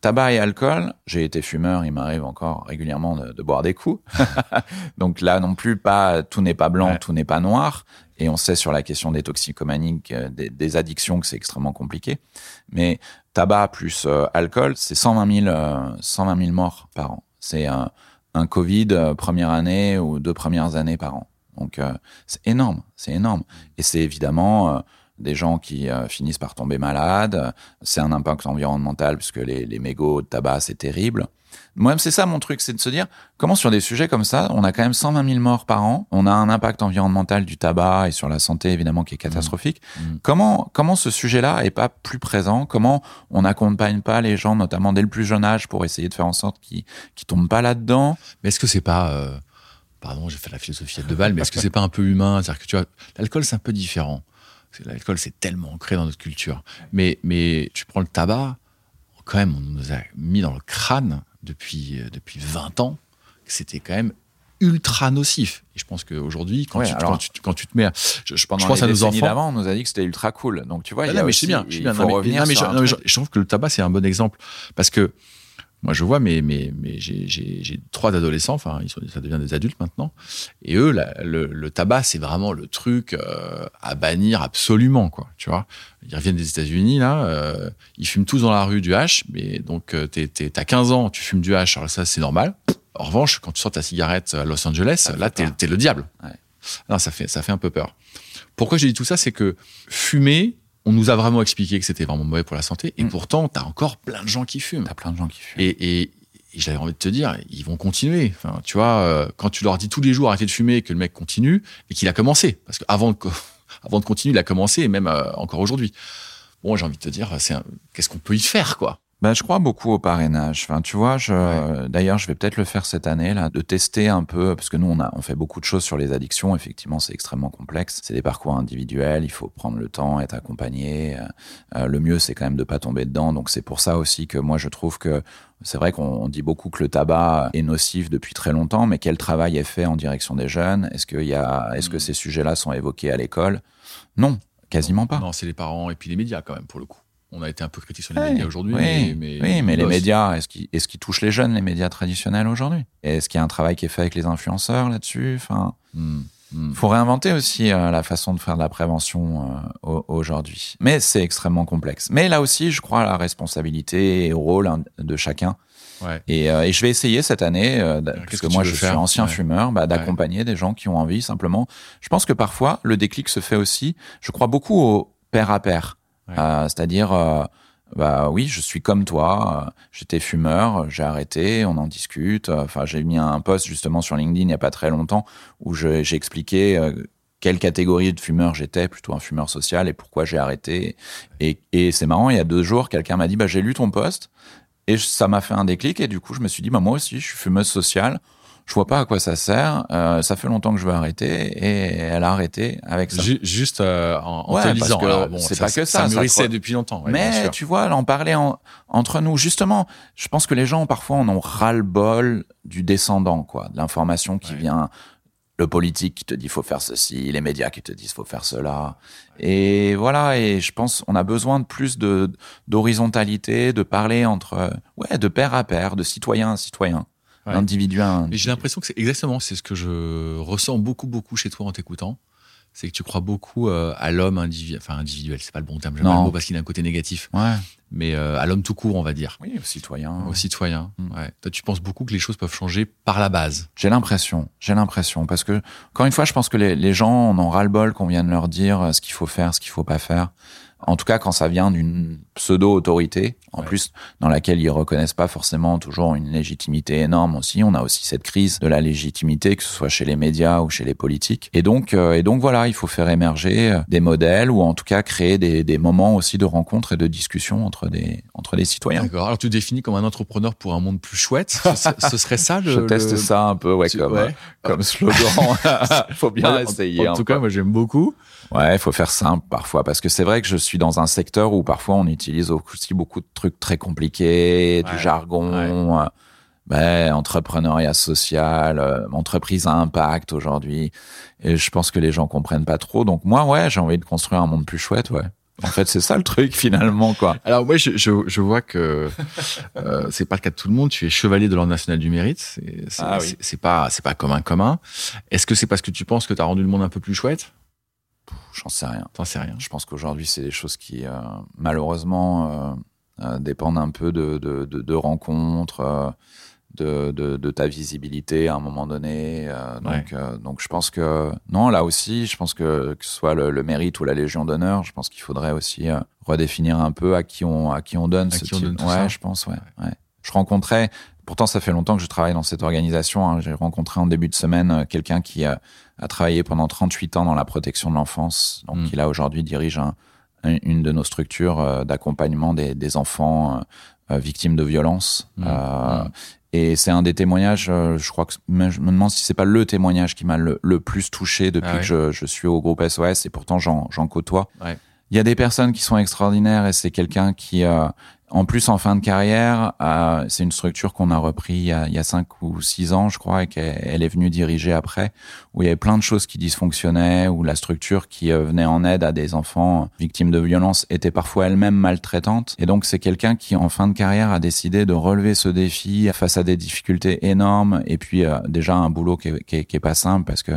tabac et alcool. J'ai été fumeur, il m'arrive encore régulièrement de, de boire des coups. Donc là non plus, pas tout n'est pas blanc, Ouais. tout n'est pas noir. Et on sait sur la question des toxicomanies, que- des, des addictions, que c'est extrêmement compliqué. Mais tabac plus euh, alcool, c'est 120 000, euh, 120 000 morts par an. C'est un, un Covid euh, première année ou deux premières années par an. Donc euh, c'est énorme, c'est énorme. Et c'est évidemment euh, des gens qui euh, finissent par tomber malades. C'est un impact environnemental puisque les, les mégots de tabac, c'est terrible. Moi, c'est ça mon truc, c'est de se dire comment sur des sujets comme ça, on a quand même 120 000 morts par an, on a un impact environnemental du tabac et sur la santé évidemment qui est catastrophique. Mmh. Comment comment ce sujet-là est pas plus présent? Comment on n'accompagne pas les gens, notamment dès le plus jeune âge, pour essayer de faire en sorte qu'ils qu'ils tombent pas là-dedans? Mais est-ce que c'est pas, pardon, j'ai fait la philosophie de balle, mais est-ce que c'est pas un peu humain? C'est-à-dire que tu vois, l'alcool c'est un peu différent. L'alcool c'est tellement ancré dans notre culture. Mais, mais tu prends le tabac, quand même, on nous a mis dans le crâne depuis, euh, depuis 20 ans que c'était quand même ultra nocif. Et je pense qu'aujourd'hui, quand, Ouais, quand, tu, quand tu te mets à, je, je, je pense à nos enfants. d'avant, on nous a dit que c'était ultra cool. Donc tu vois, Ah il y non, a mais aussi, bien, il bien. faut Non, revenir non, mais sur un mais truc. je trouve que le tabac, c'est un bon exemple. Parce que moi, je vois, mais, mais, mais j'ai- trois adolescents, enfin, ils sont, ça devient des adultes maintenant. Et eux, la- le, le tabac, c'est vraiment le truc euh, à bannir absolument, quoi. Tu vois, ils reviennent des États-Unis, là, euh, ils fument tous dans la rue du hash, mais donc, euh, t'es- t'es- t'as 15 ans, tu fumes du hash, alors ça, c'est normal. En revanche, quand tu sors ta cigarette à Los Angeles, là, t'es t'es le diable. Ouais. Non, ça fait, ça fait un peu peur. Pourquoi j'ai dit tout ça C'est que fumer, on nous a vraiment expliqué que c'était vraiment mauvais pour la santé, et Mm. pourtant, t'as encore plein de gens qui fument. T'as plein de gens qui fument. Et, et, et j'avais envie de te dire, ils vont continuer. Enfin, tu vois, euh, quand tu leur dis tous les jours arrêtez de fumer que le mec continue, et qu'il a commencé, parce qu'avant de, avant de continuer, il a commencé, et même euh, encore aujourd'hui. Bon, j'ai envie de te dire, c'est qu'est-ce qu'on peut y faire, quoi? Ben, je crois beaucoup au parrainage. Enfin, tu vois, je, d'ailleurs, je vais peut-être le faire cette année, là, de tester un peu, parce que nous, on a, on fait beaucoup de choses sur les addictions. Effectivement, c'est extrêmement complexe. C'est des parcours individuels. Il faut prendre le temps, être accompagné. Euh, euh, le mieux, c'est quand même de pas tomber dedans. Donc, c'est pour ça aussi que moi, je trouve que c'est vrai qu'on on dit beaucoup que le tabac est nocif depuis très longtemps, mais quel travail est fait en direction des jeunes? Est-ce y a, est-ce que Mm. ces sujets-là sont évoqués à l'école? Non, quasiment pas. Non, c'est les parents et puis les médias, quand même, pour le coup. On a été un peu critiques sur les médias aujourd'hui, oui, mais, mais, oui, mais les médias, est-ce qu'ils qu'ils touchent les jeunes, les médias traditionnels aujourd'hui? Est-ce qu'il y a un travail qui est fait avec les influenceurs là-dessus? Enfin, Hmm. Il faut réinventer aussi euh, la façon de faire de la prévention euh, aujourd'hui. Mais c'est extrêmement complexe. Mais là aussi, je crois à la responsabilité et au rôle hein, de chacun. Ouais. Et, euh, et je vais essayer cette année, euh, d- parce qu'est-ce que que moi je suis ancien Ouais. fumeur, bah, d'accompagner des gens qui ont envie simplement. Je pense que parfois le déclic se fait aussi. Je crois beaucoup au pair à pair, Euh, c'est-à-dire. euh, bah oui, je suis comme toi. euh, J'étais fumeur, j'ai arrêté, on en discute. Enfin, j'ai mis un post justement sur LinkedIn il n'y a pas très longtemps où j'ai expliqué quelle catégorie de fumeur j'étais, plutôt un fumeur social, et pourquoi j'ai arrêté. Et, c'est marrant, il y a deux jours, quelqu'un m'a dit bah j'ai lu ton post et ça m'a fait un déclic et du coup je me suis dit bah moi aussi je suis fumeuse sociale. Je vois pas à quoi ça sert. euh, ça fait longtemps que je veux arrêter et elle a arrêté avec ça. Ju- Juste euh, en, en Ouais, te lisant. bon, c'est pas que ça, Ça mûrissait depuis longtemps. ouais, Mais tu vois, en parler en- entre nous, justement, je pense que les gens parfois en ont ras-le-bol du descendant, quoi, de l'information qui Ouais. vient, le politique qui te dit faut faire ceci, les médias qui te disent faut faire cela. Et voilà, et je pense on a besoin de plus de d'horizontalité, de parler entre, ouais, de pair à pair, de citoyen à citoyen, Ouais. d'individu à Mais individu. j'ai l'impression que c'est exactement c'est ce que je ressens beaucoup beaucoup chez toi en t'écoutant. C'est que tu crois beaucoup euh, à l'homme individuel, enfin individuel, c'est pas le bon terme, j'aime pas le mot parce qu'il a un côté négatif, Ouais, mais euh, à l'homme tout court, on va dire, oui, au citoyen. au citoyen. Mm. Ouais. Toi, tu penses beaucoup que les choses peuvent changer par la base. J'ai l'impression, j'ai l'impression, parce que encore une fois, je pense que les, les gens en ont ras-le-bol qu'on vienne leur dire euh, ce qu'il faut faire, ce qu'il faut pas faire. En tout cas, quand ça vient d'une pseudo-autorité, en Ouais. plus dans laquelle ils reconnaissent pas forcément toujours une légitimité énorme aussi. On a aussi cette crise de la légitimité, que ce soit chez les médias ou chez les politiques. Et donc, euh, et donc voilà, il faut faire émerger euh, des modèles ou en tout cas créer des, des moments aussi de rencontre et de discussion entre des entre des citoyens. D'accord. Alors tu définis comme un entrepreneur pour un monde plus chouette. Ce, ce serait ça le. Je teste le- ça un peu, ouais, tu- comme ouais. comme slogan. faut bien en- essayer. En, tout peu. cas, moi j'aime beaucoup. Ouais, il faut faire simple parfois parce que c'est vrai que je suis dans un secteur où parfois on utilise aussi beaucoup de trucs très compliqués, Ouais, du jargon, euh, ben, entrepreneuriat social, euh, entreprise à impact aujourd'hui. Et je pense que les gens comprennent pas trop. Donc moi, ouais, j'ai envie de construire un monde plus chouette, ouais. En fait, c'est ça le truc finalement, quoi. Alors moi, je, je, je vois que euh, c'est pas le cas de tout le monde. Tu es chevalier de l'ordre national du mérite. C'est Ah oui. pas c'est pas commun commun. Est-ce que c'est parce que tu penses que tu as rendu le monde un peu plus chouette? J'en sais rien. T'en sais rien. Je pense qu'aujourd'hui, c'est des choses qui, euh, malheureusement, euh, euh, dépendent un peu de, de, de, de rencontres, de, ta visibilité à un moment donné. donc, Ouais. donc, je pense que, non, là aussi, je pense que, que ce soit le, le mérite ou la Légion d'honneur, je pense qu'il faudrait aussi redéfinir un peu à qui on, à qui on donne À ce qui on type- donne tout ouais, ça. je pense, ouais, ouais. Je rencontrais, pourtant, ça fait longtemps que je travaille dans cette organisation. hein, J'ai rencontré en début de semaine euh, quelqu'un qui a, a travaillé pendant 38 ans dans la protection de l'enfance. Donc, Mm. il a aujourd'hui dirige un, un- une de nos structures euh, d'accompagnement des, des enfants euh, euh, victimes de violences. Mm. Euh, Mm. Et c'est un des témoignages, euh, je crois que je me demande si c'est pas le témoignage qui m'a le, le plus touché depuis Ah ouais. que je, je suis au groupe SOS et pourtant j'en j'en côtoie. Ouais. Il y a des personnes qui sont extraordinaires et c'est quelqu'un qui, euh, en plus en fin de carrière, euh, c'est une structure qu'on a repris il y a, il y a cinq ou six ans, je crois, et qu'elle elle est venue diriger après, où il y avait plein de choses qui dysfonctionnaient, où la structure qui euh, venait en aide à des enfants victimes de violences était parfois elle-même maltraitante. Et donc c'est quelqu'un qui, en fin de carrière, a décidé de relever ce défi face à des difficultés énormes et puis euh, déjà un boulot qui est, qui qui est pas simple parce que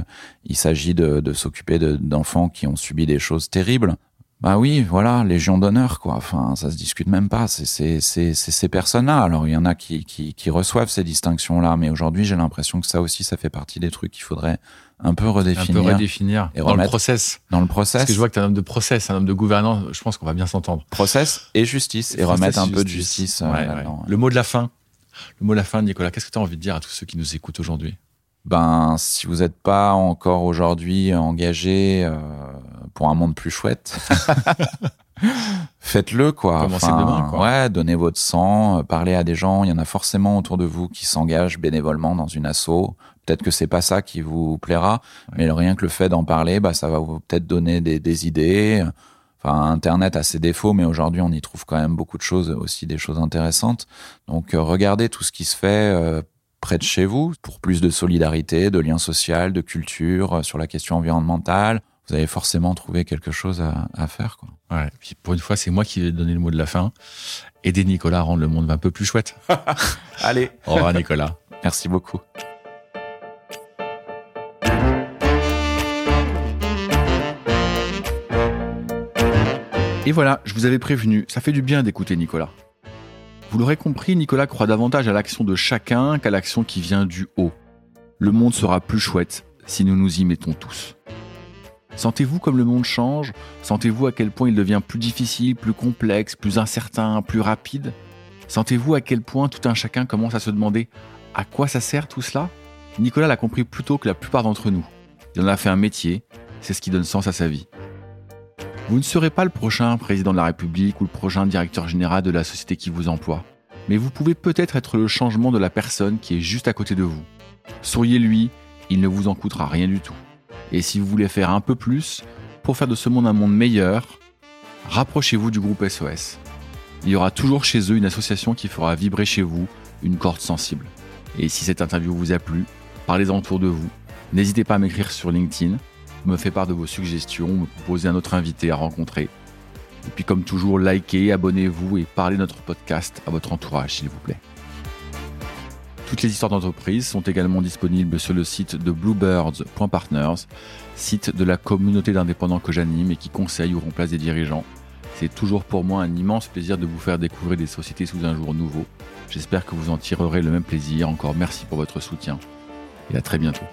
il s'agit de, de s'occuper de- d'enfants qui ont subi des choses terribles. Bah oui, voilà, Légion d'honneur, quoi. Enfin, ça se discute même pas. C'est c'est c'est c'est ces personnes-là. Alors, il y en a qui qui, qui reçoivent ces distinctions-là, mais aujourd'hui, j'ai l'impression que ça aussi, ça fait partie des trucs qu'il faudrait un peu Un redéfinir peu redéfinir Et dans le process. dans le process, Parce que je vois que tu es un homme de process, un homme de gouvernance. Je pense qu'on va bien s'entendre. process et justice, et Process remettre un peu de justice euh, Ouais, là-dedans. ouais. Le mot de la fin. Le mot de la fin, Nicolas. Qu'est-ce que tu as envie de dire à tous ceux qui nous écoutent aujourd'hui? Ben, si vous n'êtes pas encore aujourd'hui engagé euh, pour un monde plus chouette, faites-le quoi. Commencez demain, quoi. Ouais, donnez votre sang, euh, parlez à des gens. Il y en a forcément autour de vous qui s'engagent bénévolement dans une asso. Peut-être que c'est pas ça qui vous plaira, mais rien que le fait d'en parler, bah ça va vous peut-être donner des, des idées. Enfin, Internet a ses défauts, mais aujourd'hui on y trouve quand même beaucoup de choses, aussi des choses intéressantes. Donc euh, regardez tout ce qui se fait. euh, près de chez vous pour plus de solidarité, de lien social, de culture euh, sur la question environnementale vous avez forcément trouvé quelque chose à, faire. Pour une fois, c'est moi qui vais donner le mot de la fin. Aider Nicolas à rendre le monde un peu plus chouette. Allez. Au revoir Nicolas. Merci beaucoup. Et voilà, je vous avais prévenu, ça fait du bien d'écouter Nicolas. Vous l'aurez compris, Nicolas croit davantage à l'action de chacun qu'à l'action qui vient du haut. Le monde sera plus chouette si nous nous y mettons tous. Sentez-vous comme le monde change? Sentez-vous à quel point il devient plus difficile, plus complexe, plus incertain, plus rapide? Sentez-vous à quel point tout un chacun commence à se demander à quoi ça sert tout cela? Nicolas l'a compris plus tôt que la plupart d'entre nous. Il en a fait un métier, c'est ce qui donne sens à sa vie. Vous ne serez pas le prochain président de la République ou le prochain directeur général de la société qui vous emploie, mais vous pouvez peut-être être le changement de la personne qui est juste à côté de vous. Souriez-lui, il ne vous en coûtera rien du tout. Et si vous voulez faire un peu plus pour faire de ce monde un monde meilleur, rapprochez-vous du groupe SOS. Il y aura toujours chez eux une association qui fera vibrer chez vous une corde sensible. Et si cette interview vous a plu, parlez-en autour de vous. N'hésitez pas à m'écrire sur LinkedIn, me faire part de vos suggestions, me proposer un autre invité à rencontrer. Et puis comme toujours, likez, abonnez-vous et parlez notre podcast à votre entourage s'il vous plaît. Toutes les histoires d'entreprise sont également disponibles sur le site de bluebirds.partners, site de la communauté d'indépendants que j'anime et qui conseille ou remplace des dirigeants. C'est toujours pour moi un immense plaisir de vous faire découvrir des sociétés sous un jour nouveau. J'espère que vous en tirerez le même plaisir. Encore merci pour votre soutien et à très bientôt.